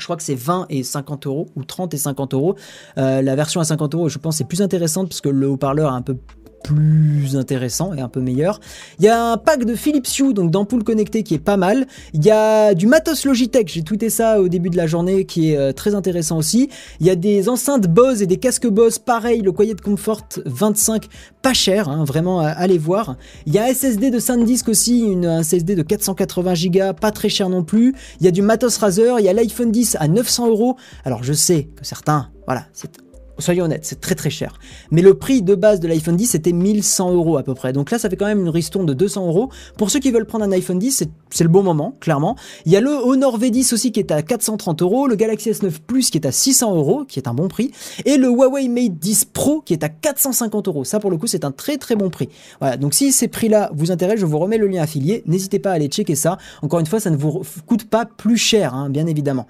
Je crois que c'est 20 et 50 euros ou 30 et 50 euros. Euh, la version à 50 euros, je pense, est plus intéressante parce que le haut-parleur est un peu plus intéressant et un peu meilleur. Il y a un pack de Philips Hue, donc d'ampoules connectées, qui est pas mal. Il y a du matos Logitech, j'ai tweeté ça au début de la journée, qui est euh, très intéressant aussi. Il y a des enceintes Bose et des casques Bose, pareil, le Quiet Comfort 25, pas cher, hein, vraiment, allez voir. Il y a un SSD de SanDisk aussi, un SSD de 480 Go, pas très cher non plus. Il y a du matos Razer, il y a l'iPhone 10 à 900 euros. Alors je sais que certains, voilà, c'est Soyons honnêtes, c'est très très cher. Mais le prix de base de l'iPhone 10 c'était 1100 euros à peu près. Donc là, ça fait quand même une ristourne de 200 euros. Pour ceux qui veulent prendre un iPhone 10, c'est le bon moment, clairement. Il y a le Honor V10 aussi qui est à 430 euros, le Galaxy S9 Plus qui est à 600 euros, qui est un bon prix, et le Huawei Mate 10 Pro qui est à 450 euros. Ça, pour le coup, c'est un très très bon prix. Voilà. Donc si ces prix-là vous intéressent, je vous remets le lien affilié. N'hésitez pas à aller checker ça. Encore une fois, ça ne vous coûte pas plus cher, hein, bien évidemment.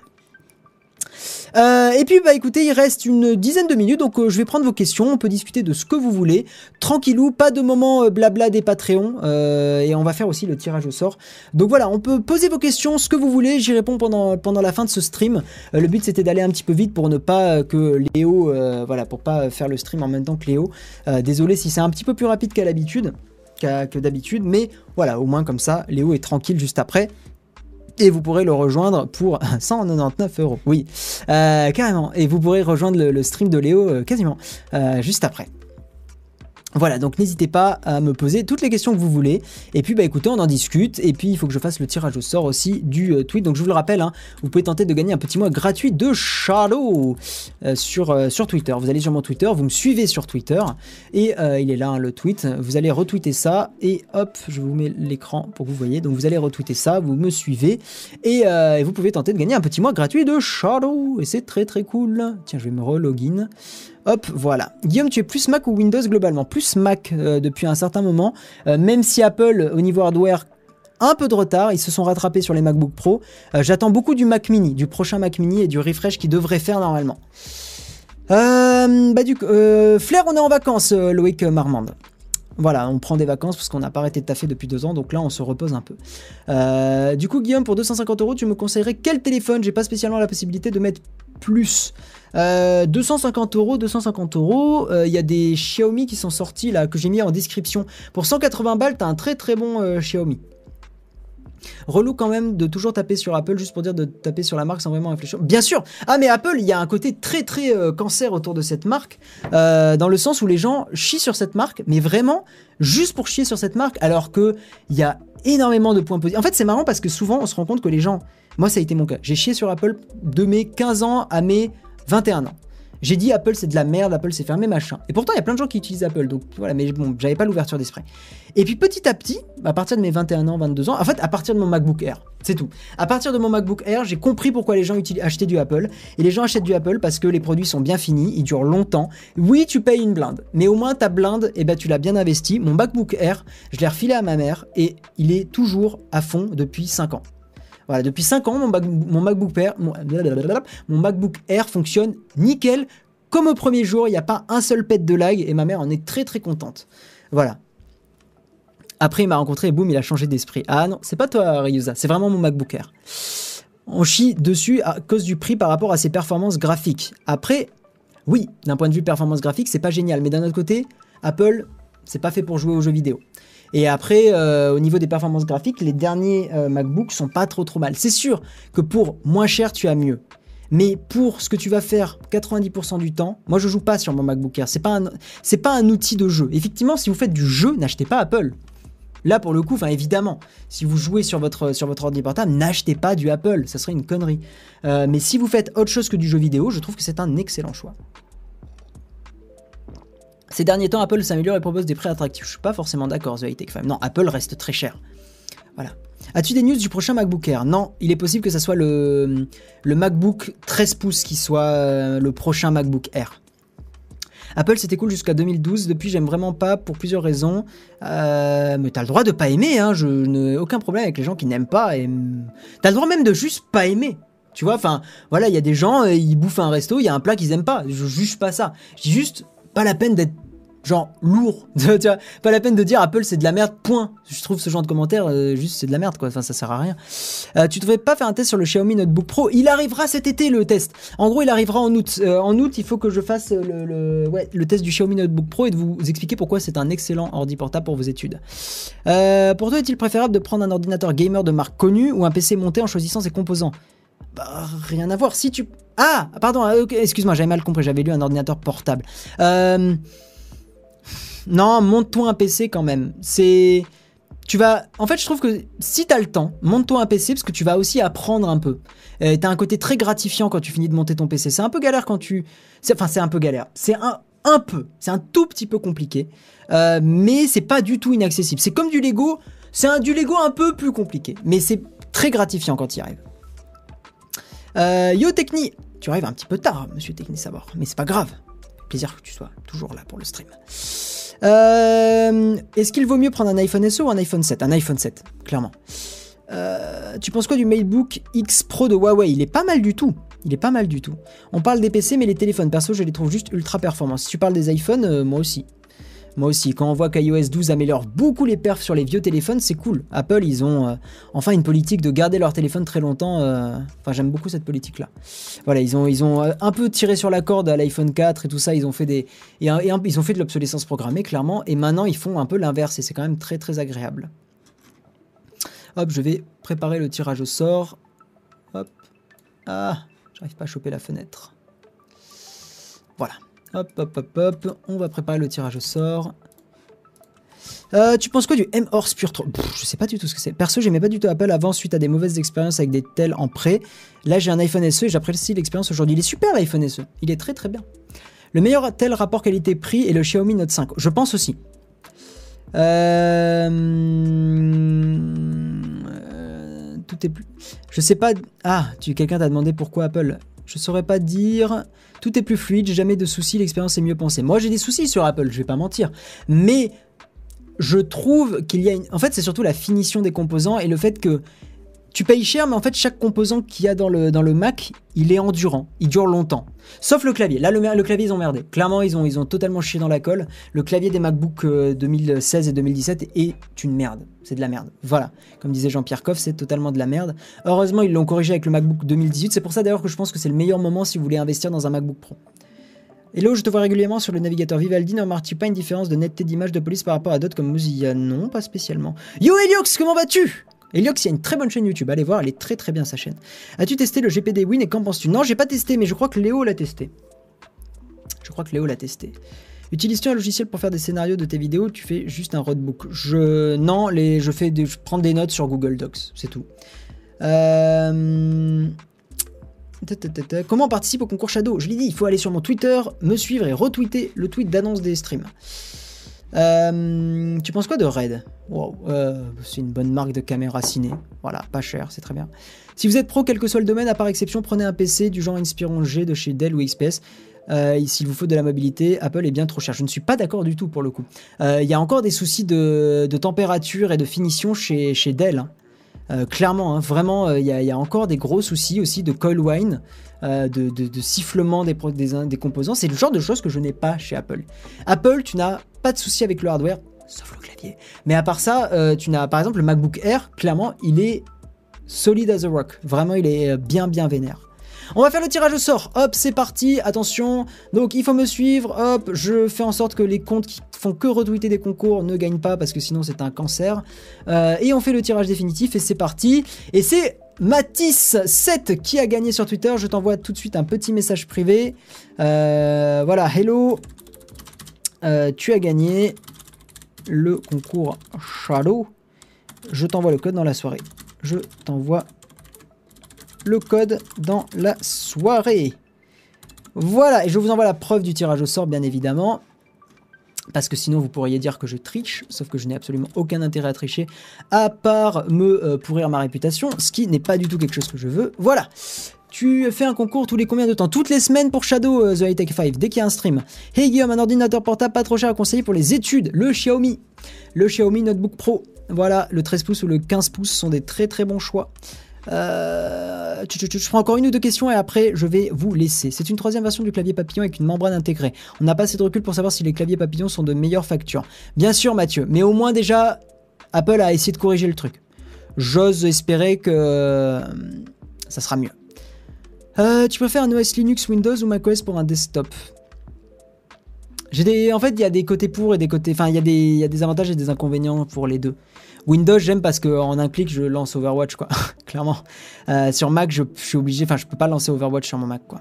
Euh, et puis bah écoutez, il reste une dizaine de minutes, donc euh, je vais prendre vos questions, on peut discuter de ce que vous voulez. Tranquillou, pas de moment euh, blabla des Patreons, et on va faire aussi le tirage au sort. Donc voilà, on peut poser vos questions, ce que vous voulez, j'y réponds pendant, pendant la fin de ce stream. le but c'était d'aller un petit peu vite pour ne pas que Léo, voilà, pour pas faire le stream en même temps que Léo. désolé si c'est un petit peu plus rapide qu'à l'habitude, que d'habitude, mais voilà, au moins comme ça, Léo est tranquille juste après et vous pourrez le rejoindre pour 199 euros. Oui, euh, carrément. Et vous pourrez rejoindre le, stream de Léo euh, quasiment euh, juste après. Voilà, donc n'hésitez pas à me poser toutes les questions que vous voulez. Et puis, bah écoutez, on en discute. Et puis, il faut que je fasse le tirage au sort aussi du euh, tweet. Donc, je vous le rappelle, hein, vous pouvez tenter de gagner un petit mois gratuit de Shadow euh, sur, euh, sur Twitter. Vous allez sur mon Twitter, vous me suivez sur Twitter. Et il est là, hein, le tweet. Vous allez retweeter ça. Et hop, je vous mets l'écran pour que vous voyez. Donc, vous allez retweeter ça, vous me suivez. Et, et, vous pouvez tenter de gagner un petit mois gratuit de Shadow. Et c'est très très cool. Tiens, je vais me relogin. Hop, voilà. Guillaume, tu es plus Mac ou Windows globalement? Plus Mac euh, depuis un certain moment, euh, même si Apple, au niveau hardware, un peu de retard, ils se sont rattrapés sur les MacBook Pro. Euh, j'attends beaucoup du Mac Mini, du prochain Mac Mini et du refresh qu'ils devraient faire normalement. bah du Flair, on est en vacances, Loïc Marmande. Voilà, on prend des vacances parce qu'on n'a pas arrêté de taffer depuis deux ans, donc là on se repose un peu. du coup, Guillaume, pour 250 euros, tu me conseillerais quel téléphone? J'ai pas spécialement la possibilité de mettre plus. 250 euh, euros, 250 euros. Il euh, y a des Xiaomi qui sont sortis là que j'ai mis en description. Pour 180 balles, t'as un très très bon euh, Xiaomi. Relou quand même de toujours taper sur Apple juste pour dire de taper sur la marque sans vraiment réfléchir. Bien sûr. Ah mais Apple, il y a un côté très très cancer autour de cette marque, dans le sens où les gens chient sur cette marque, mais vraiment juste pour chier sur cette marque, alors que il y a énormément de points positifs. En fait, c'est marrant parce que souvent on se rend compte que les gens, moi ça a été mon cas, j'ai chié sur Apple de mes 15 ans à mes 21 ans. J'ai dit Apple c'est de la merde, Apple c'est fermé, machin. Et pourtant il y a plein de gens qui utilisent Apple, donc voilà, mais bon, j'avais pas l'ouverture d'esprit. Et puis petit à petit, à partir de mes 21 ans, 22 ans, en fait à partir de mon MacBook Air, c'est tout. À partir de mon MacBook Air, j'ai compris pourquoi les gens achetaient du Apple. Et les gens achètent du Apple parce que les produits sont bien finis, ils durent longtemps. Oui, tu payes une blinde, mais au moins ta blinde, eh ben, tu l'as bien investi. Mon MacBook Air, je l'ai refilé à ma mère et il est toujours à fond depuis 5 ans. Voilà, depuis 5 ans, mon, MacBook Air, fonctionne nickel. Comme au premier jour, il n'y a pas un seul pet de lag et ma mère en est très très contente. Voilà. Après, il m'a rencontré et boum, il a changé d'esprit. Ah non, c'est pas toi, Ryuza, c'est vraiment mon MacBook Air. On chie dessus à cause du prix par rapport à ses performances graphiques. Après, oui, d'un point de vue performance graphique, c'est pas génial, mais d'un autre côté, Apple, c'est pas fait pour jouer aux jeux vidéo. Et après, euh, au niveau des performances graphiques, les derniers euh, MacBooks sont pas trop trop mal. C'est sûr que pour moins cher, tu as mieux. Mais pour ce que tu vas faire 90% du temps, moi je joue pas sur mon MacBook Air. C'est pas c'est pas un outil de jeu. Effectivement, si vous faites du jeu, n'achetez pas Apple. Là, pour le coup, évidemment, si vous jouez sur votre, sur votre ordi portable, n'achetez pas du Apple, ça serait une connerie. Euh, mais si vous faites autre chose que du jeu vidéo, je trouve que c'est un excellent choix. Ces derniers temps, Apple s'améliore et propose des prix attractifs. Je suis pas forcément d'accord, The Tech Fam. Non, Apple reste très cher. Voilà. As-tu des news du prochain MacBook Air? Non, il est possible que ça soit le, MacBook 13 pouces qui soit euh, le prochain MacBook Air. Apple c'était cool jusqu'à 2012, depuis j'aime vraiment pas pour plusieurs raisons. Euh, mais t'as le droit de pas aimer, hein. je n'ai aucun problème avec les gens qui n'aiment pas. Et... T'as le droit même de juste pas aimer. Tu vois, enfin, voilà, il y a des gens, euh, ils bouffent un resto, il y a un plat qu'ils aiment pas. Je juge pas ça. Je juste, pas la peine d'être genre lourd. tu vois, pas la peine de dire Apple c'est de la merde, point. Je trouve ce genre de commentaire euh, juste c'est de la merde quoi, enfin ça sert à rien. Euh, tu devrais pas faire un test sur le Xiaomi Notebook Pro, il arrivera cet été le test. En gros, il arrivera en août. Euh, en août, il faut que je fasse le, test du Xiaomi Notebook Pro et de vous expliquer pourquoi c'est un excellent ordi portable pour vos études. pour toi, est-il préférable de prendre un ordinateur gamer de marque connue ou un PC monté en choisissant ses composants? Bah, rien à voir. Si tu. Ah, pardon, excuse-moi, j'avais mal compris, j'avais lu un ordinateur portable. Euh. Non, monte-toi un PC quand même. C'est. tu vas. En fait, je trouve que si t'as le temps, monte-toi un PC parce que tu vas aussi apprendre un peu. Euh, t'as un côté très gratifiant quand tu finis de monter ton PC. C'est un peu galère quand tu. Enfin, c'est un peu galère. C'est un, un peu. C'est un tout petit peu compliqué. Euh, mais c'est pas du tout inaccessible. C'est comme du Lego. C'est un du Lego un peu plus compliqué. Mais c'est très gratifiant quand il arrive. Euh, yo Techni, tu arrives un petit peu tard, monsieur Techni Savoir, mais c'est pas grave. Plaisir que tu sois toujours là pour le stream. Euh, Est-ce qu'il vaut mieux prendre un iPhone SE ou un iPhone 7 Un iPhone 7, clairement. Euh, tu penses quoi du MateBook X Pro de Huawei? Il est pas mal du tout. Il est pas mal du tout. On parle des PC, mais les téléphones, perso, je les trouve juste ultra performants. Si tu parles des iPhones, euh, moi aussi. Moi aussi, quand on voit qu'iOS 12 améliore beaucoup les perfs sur les vieux téléphones, c'est cool. Apple, ils ont euh, enfin une politique de garder leur téléphone très longtemps. euh, Enfin, j'aime beaucoup cette politique-là. Voilà, ils ont, ils ont euh, un peu tiré sur la corde à l'iPhone 4 et tout ça. Ils ont fait des, ils ont fait de l'obsolescence programmée, clairement. Et maintenant, ils font un peu l'inverse et c'est quand même très très agréable. Hop, je vais préparer le tirage au sort. Hop. Ah, j'arrive pas à choper la fenêtre. Voilà. Hop, hop, hop, hop. On va préparer le tirage au sort. Euh, tu penses quoi du M-Horse Pure 3 Pff, Je sais pas du tout ce que c'est. Perso, j'aimais pas du tout Apple avant suite à des mauvaises expériences avec des tels en prêt. Là, j'ai un iPhone SE et j'apprécie l'expérience aujourd'hui. Il est super l'iPhone SE. Il est très très bien. Le meilleur tel rapport qualité-prix est le Xiaomi Note 5. Je pense aussi. Euh, euh, tout est plus. Je sais pas. Ah, tu quelqu'un t'a demandé pourquoi Apple. Je saurais pas dire. Tout est plus fluide, jamais de soucis, l'expérience est mieux pensée. Moi, j'ai des soucis sur Apple, je vais pas mentir. Mais je trouve qu'il y a une... En fait, c'est surtout la finition des composants et le fait que tu payes cher, mais en fait, chaque composant qu'il y a dans le, dans le Mac, il est endurant, il dure longtemps. Sauf le clavier. Là, le, le clavier, ils ont merdé. Clairement, ils ont, ils ont totalement chié dans la colle. Le clavier des MacBook euh, 2016 et 2017 est une merde. C'est de la merde. Voilà. Comme disait Jean-Pierre Coff, c'est totalement de la merde. Heureusement, ils l'ont corrigé avec le MacBook 2018. C'est pour ça d'ailleurs que je pense que c'est le meilleur moment si vous voulez investir dans un MacBook Pro. Hello, je te vois régulièrement sur le navigateur Vivaldi. Ne remarques-tu pas une différence de netteté d'image de police par rapport à d'autres comme Mozilla? Non, pas spécialement. Yo Eliox, comment vas-tu? Eliox, il y a une très bonne chaîne YouTube. Allez voir, elle est très très bien sa chaîne. As-tu testé le GPD Win et qu'en penses-tu? Non, j'ai pas testé, mais je crois que Léo l'a testé. Je crois que Léo l'a testé. Utilises-tu un logiciel pour faire des scénarios de tes vidéos? Ou Tu fais juste un roadbook. Je non, les, je fais je prends des notes sur Google Docs, c'est tout. Euh. Comment on participe au concours Shadow? Je l'ai dit, il faut aller sur mon Twitter, me suivre et retweeter le tweet d'annonce des streams. Euh, tu penses quoi de Red? Euh, c'est une bonne marque de caméra ciné. Voilà, pas cher, c'est très bien. Si vous êtes pro, quel que soit le domaine, à part exception, prenez un PC du genre Inspiron G de chez Dell ou XPS. Euh, S'il vous faut de la mobilité, Apple est bien trop cher. Je ne suis pas d'accord du tout pour le coup. Euh, Il y a encore des soucis de, température et de finition chez, Dell. hein. Clairement, hein, vraiment, il y, a- encore des gros soucis aussi de coil wine, de, sifflement des, des composants. C'est le genre de choses que je n'ai pas chez Apple. Apple, tu n'as pas de soucis avec le hardware, sauf le clavier. Mais à part ça, euh, tu n'as par exemple le MacBook Air, clairement, il est solid as a rock. Vraiment, il est euh, bien, bien vénère. On va faire le tirage au sort. Hop, c'est parti. Attention. Donc, il faut me suivre. Hop, je fais en sorte que les comptes qui font que retweeter des concours ne gagnent pas parce que sinon c'est un cancer. Euh, et on fait le tirage définitif et c'est parti. Et c'est Matisse7 qui a gagné sur Twitter. Je t'envoie tout de suite un petit message privé. Voilà, hello. Euh, tu as gagné le concours Shadow. Je t'envoie le code dans la soirée. Je t'envoie le code dans la soirée. Voilà, et je vous envoie la preuve du tirage au sort, bien évidemment. Parce que sinon, vous pourriez dire que je triche, sauf que je n'ai absolument aucun intérêt à tricher, à part me euh, pourrir ma réputation, ce qui n'est pas du tout quelque chose que je veux. Voilà. Tu fais un concours tous les combien de temps? Toutes les semaines pour Shadow euh, The High Tech 5, dès qu'il y a un stream. Hey Guillaume, un ordinateur portable pas trop cher à conseiller pour les études. Le Xiaomi. Le Xiaomi Notebook Pro. Voilà, le 13 pouces ou le 15 pouces sont des très très bons choix. Euh, je prends encore une ou deux questions et après je vais vous laisser. C'est une troisième version du clavier papillon avec une membrane intégrée. On n'a pas assez de recul pour savoir si les claviers papillons sont de meilleure facture. Bien sûr Mathieu, mais au moins déjà Apple a essayé de corriger le truc. J'ose espérer que euh, ça sera mieux. Euh, tu préfères un OS Linux, Windows ou macOS pour un desktop? Des, en fait, il y a des côtés pour et des côtés, enfin, il y y a des avantages et des inconvénients pour les deux. Windows, j'aime parce qu'en un clic, je lance Overwatch, quoi. Clairement. Euh, sur Mac, je, je suis obligé, enfin, je peux pas lancer Overwatch sur mon Mac, quoi.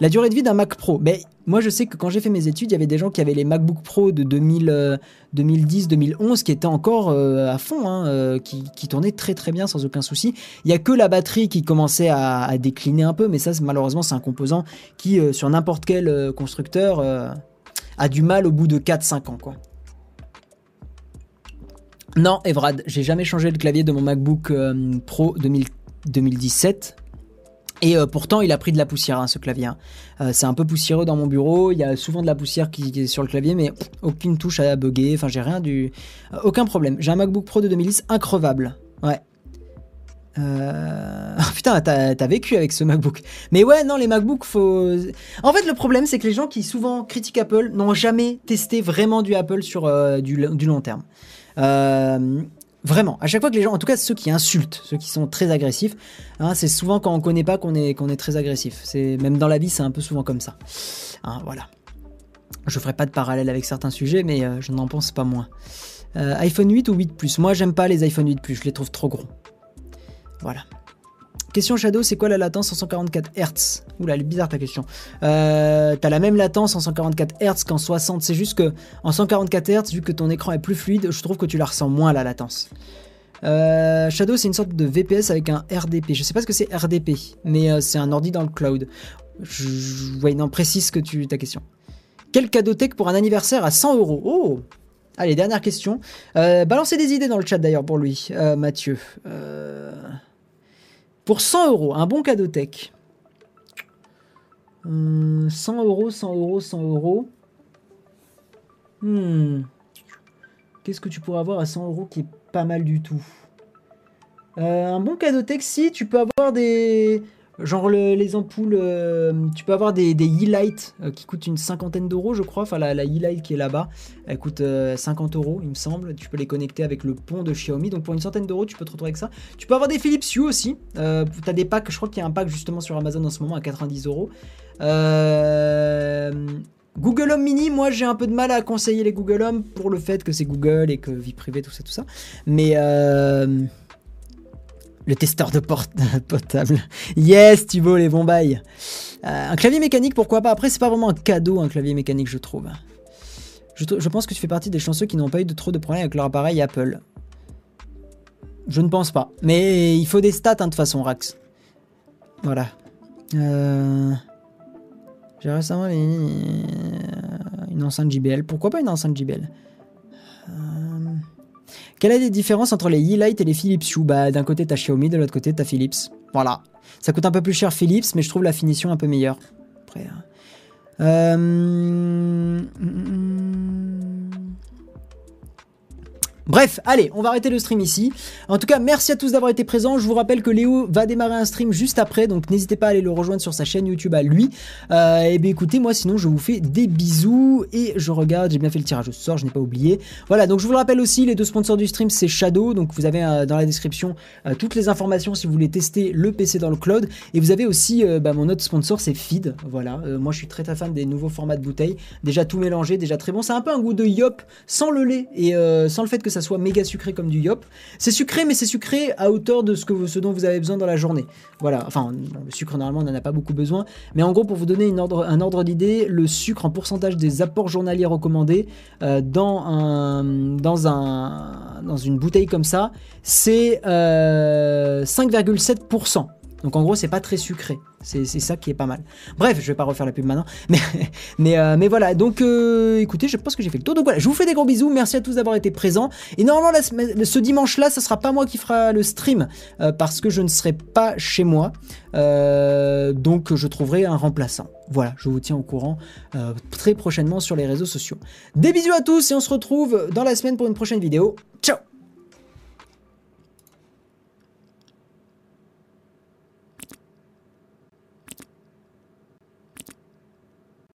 La durée de vie d'un Mac Pro. Mais moi, je sais que quand j'ai fait mes études, il y avait des gens qui avaient les MacBook Pro de 2000, 2010, 2011 qui étaient encore euh, à fond, hein, euh, qui, tournaient très très bien sans aucun souci. Il y a que la batterie qui commençait à, décliner un peu, mais ça, malheureusement, c'est un composant qui, euh, sur n'importe quel constructeur, a du mal au bout de 4-5 ans. Non, Evrad, j'ai jamais changé le clavier de mon MacBook Pro 2017 et euh, pourtant, il a pris de la poussière, hein, ce clavier. Hein. Euh, c'est un peu poussiéreux dans mon bureau. Il y a souvent de la poussière qui, est sur le clavier, mais aucune touche à bugger. Enfin, j'ai rien du. Euh, aucun problème. J'ai un MacBook Pro de 2010 increvable. Ouais. putain, t'as vécu avec ce MacBook. Mais ouais, non, les MacBooks, faut. En fait, le problème, c'est que les gens qui souvent critiquent Apple n'ont jamais testé vraiment du Apple sur du, du, long terme. Vraiment, à chaque fois que les gens, en tout cas ceux qui insultent, ceux qui sont très agressifs, hein, c'est souvent quand on connaît pas qu'on est, très agressif. C'est même dans la vie, c'est un peu souvent comme ça. Hein, voilà. Je ferai pas de parallèle avec certains sujets, mais euh, je n'en pense pas moins. Euh, iPhone 8 ou 8 Plus? Moi, j'aime pas les iPhone 8 Plus, je les trouve trop gros. Voilà. Question Shadow, c'est quoi la latence en 144 Hz Oula, elle est bizarre ta question. Euh, T'as la même latence en 144 Hz qu'en 60. C'est juste que en 144 Hz, vu que ton écran est plus fluide, je trouve que tu la ressens moins la latence. Euh, Shadow, c'est une sorte de VPS avec un RDP. Je sais pas ce que c'est RDP, mais euh, c'est un ordi dans le cloud. Je, ouais, non, précise que tu ta question. Quel cadeau tech pour un anniversaire à 100 euros? Oh Allez, dernière question. Balancez des idées dans le chat d'ailleurs pour lui, Mathieu. Pour 100 euros, un bon cadeau tech. 100 hum, euros, 100 euros, 100 euros. Hmm. Qu'est-ce que tu pourrais avoir à 100 euros qui est pas mal du tout? Euh, Un bon cadeau tech, si tu peux avoir des, Genre les ampoules, euh, tu peux avoir des, des e-light euh, qui coûtent une cinquantaine d'euros, je crois. Enfin, la, e-light qui est là-bas, elle coûte 50 euh, euros, il me semble. Tu peux les connecter avec le pont de Xiaomi. Donc pour une centaine d'euros, tu peux te retrouver avec ça. Tu peux avoir des Philips Hue aussi. tu as des packs, je crois qu'il y a un pack justement sur Amazon en ce moment à 90 euros. Google Home Mini, moi j'ai un peu de mal à conseiller les Google Home pour le fait que c'est Google et que vie privée, tout ça, tout ça. Mais le testeur de porte potable. Yes, Thibaut, les bons bails. Euh, un clavier mécanique, pourquoi pas? Après, c'est pas vraiment un cadeau, un clavier mécanique, je trouve. Je, pense que tu fais partie des chanceux qui n'ont pas eu de trop de problèmes avec leur appareil Apple. Je ne pense pas. Mais il faut des stats, hein, de toute façon, Rax. Voilà. Euh, j'ai récemment une enceinte JBL. Pourquoi pas une enceinte JBL quelle est la différence entre les E-Light et les Philips Hue? Bah, d'un côté, t'as Xiaomi, de l'autre côté, t'as Philips. Voilà. Ça coûte un peu plus cher Philips, mais je trouve la finition un peu meilleure. Après. Hein. Euh... Bref, allez, on va arrêter le stream ici. En tout cas, merci à tous d'avoir été présents. Je vous rappelle que Léo va démarrer un stream juste après, donc n'hésitez pas à aller le rejoindre sur sa chaîne YouTube à lui. Euh, et bien écoutez, moi sinon je vous fais des bisous et je regarde, j'ai bien fait le tirage au sort, je n'ai pas oublié. Voilà, donc je vous le rappelle aussi, les deux sponsors du stream c'est Shadow, donc vous avez euh, dans la description euh, toutes les informations si vous voulez tester le PC dans le cloud. Et vous avez aussi bah, mon autre sponsor, c'est Feed. Voilà, moi je suis très très fan des nouveaux formats de bouteilles, déjà tout mélangé, déjà très bon. C'est un peu un goût de yop sans le lait et sans le fait que ça soit méga sucré comme du yop. C'est sucré, mais c'est sucré à hauteur de ce, que, ce dont vous avez besoin dans la journée. Voilà, enfin, le sucre, normalement, on n'en a pas beaucoup besoin. Mais en gros, pour vous donner un ordre d'idée, le sucre en pourcentage des apports journaliers recommandés euh, dans, un, dans, un, dans une bouteille comme ça, c'est 5,7%. Donc en gros, c'est pas très sucré. C'est ça qui est pas mal. Bref, je vais pas refaire la pub maintenant. Mais, mais, euh, mais voilà, donc euh, écoutez, je pense que j'ai fait le tour. Donc voilà, je vous fais des gros bisous. Merci à tous d'avoir été présents. Et normalement, ce dimanche-là, ce sera pas moi qui fera le stream euh, parce que je ne serai pas chez moi. donc je trouverai un remplaçant. Voilà, je vous tiens au courant très prochainement sur les réseaux sociaux. Des bisous à tous et on se retrouve dans la semaine pour une prochaine vidéo. Ciao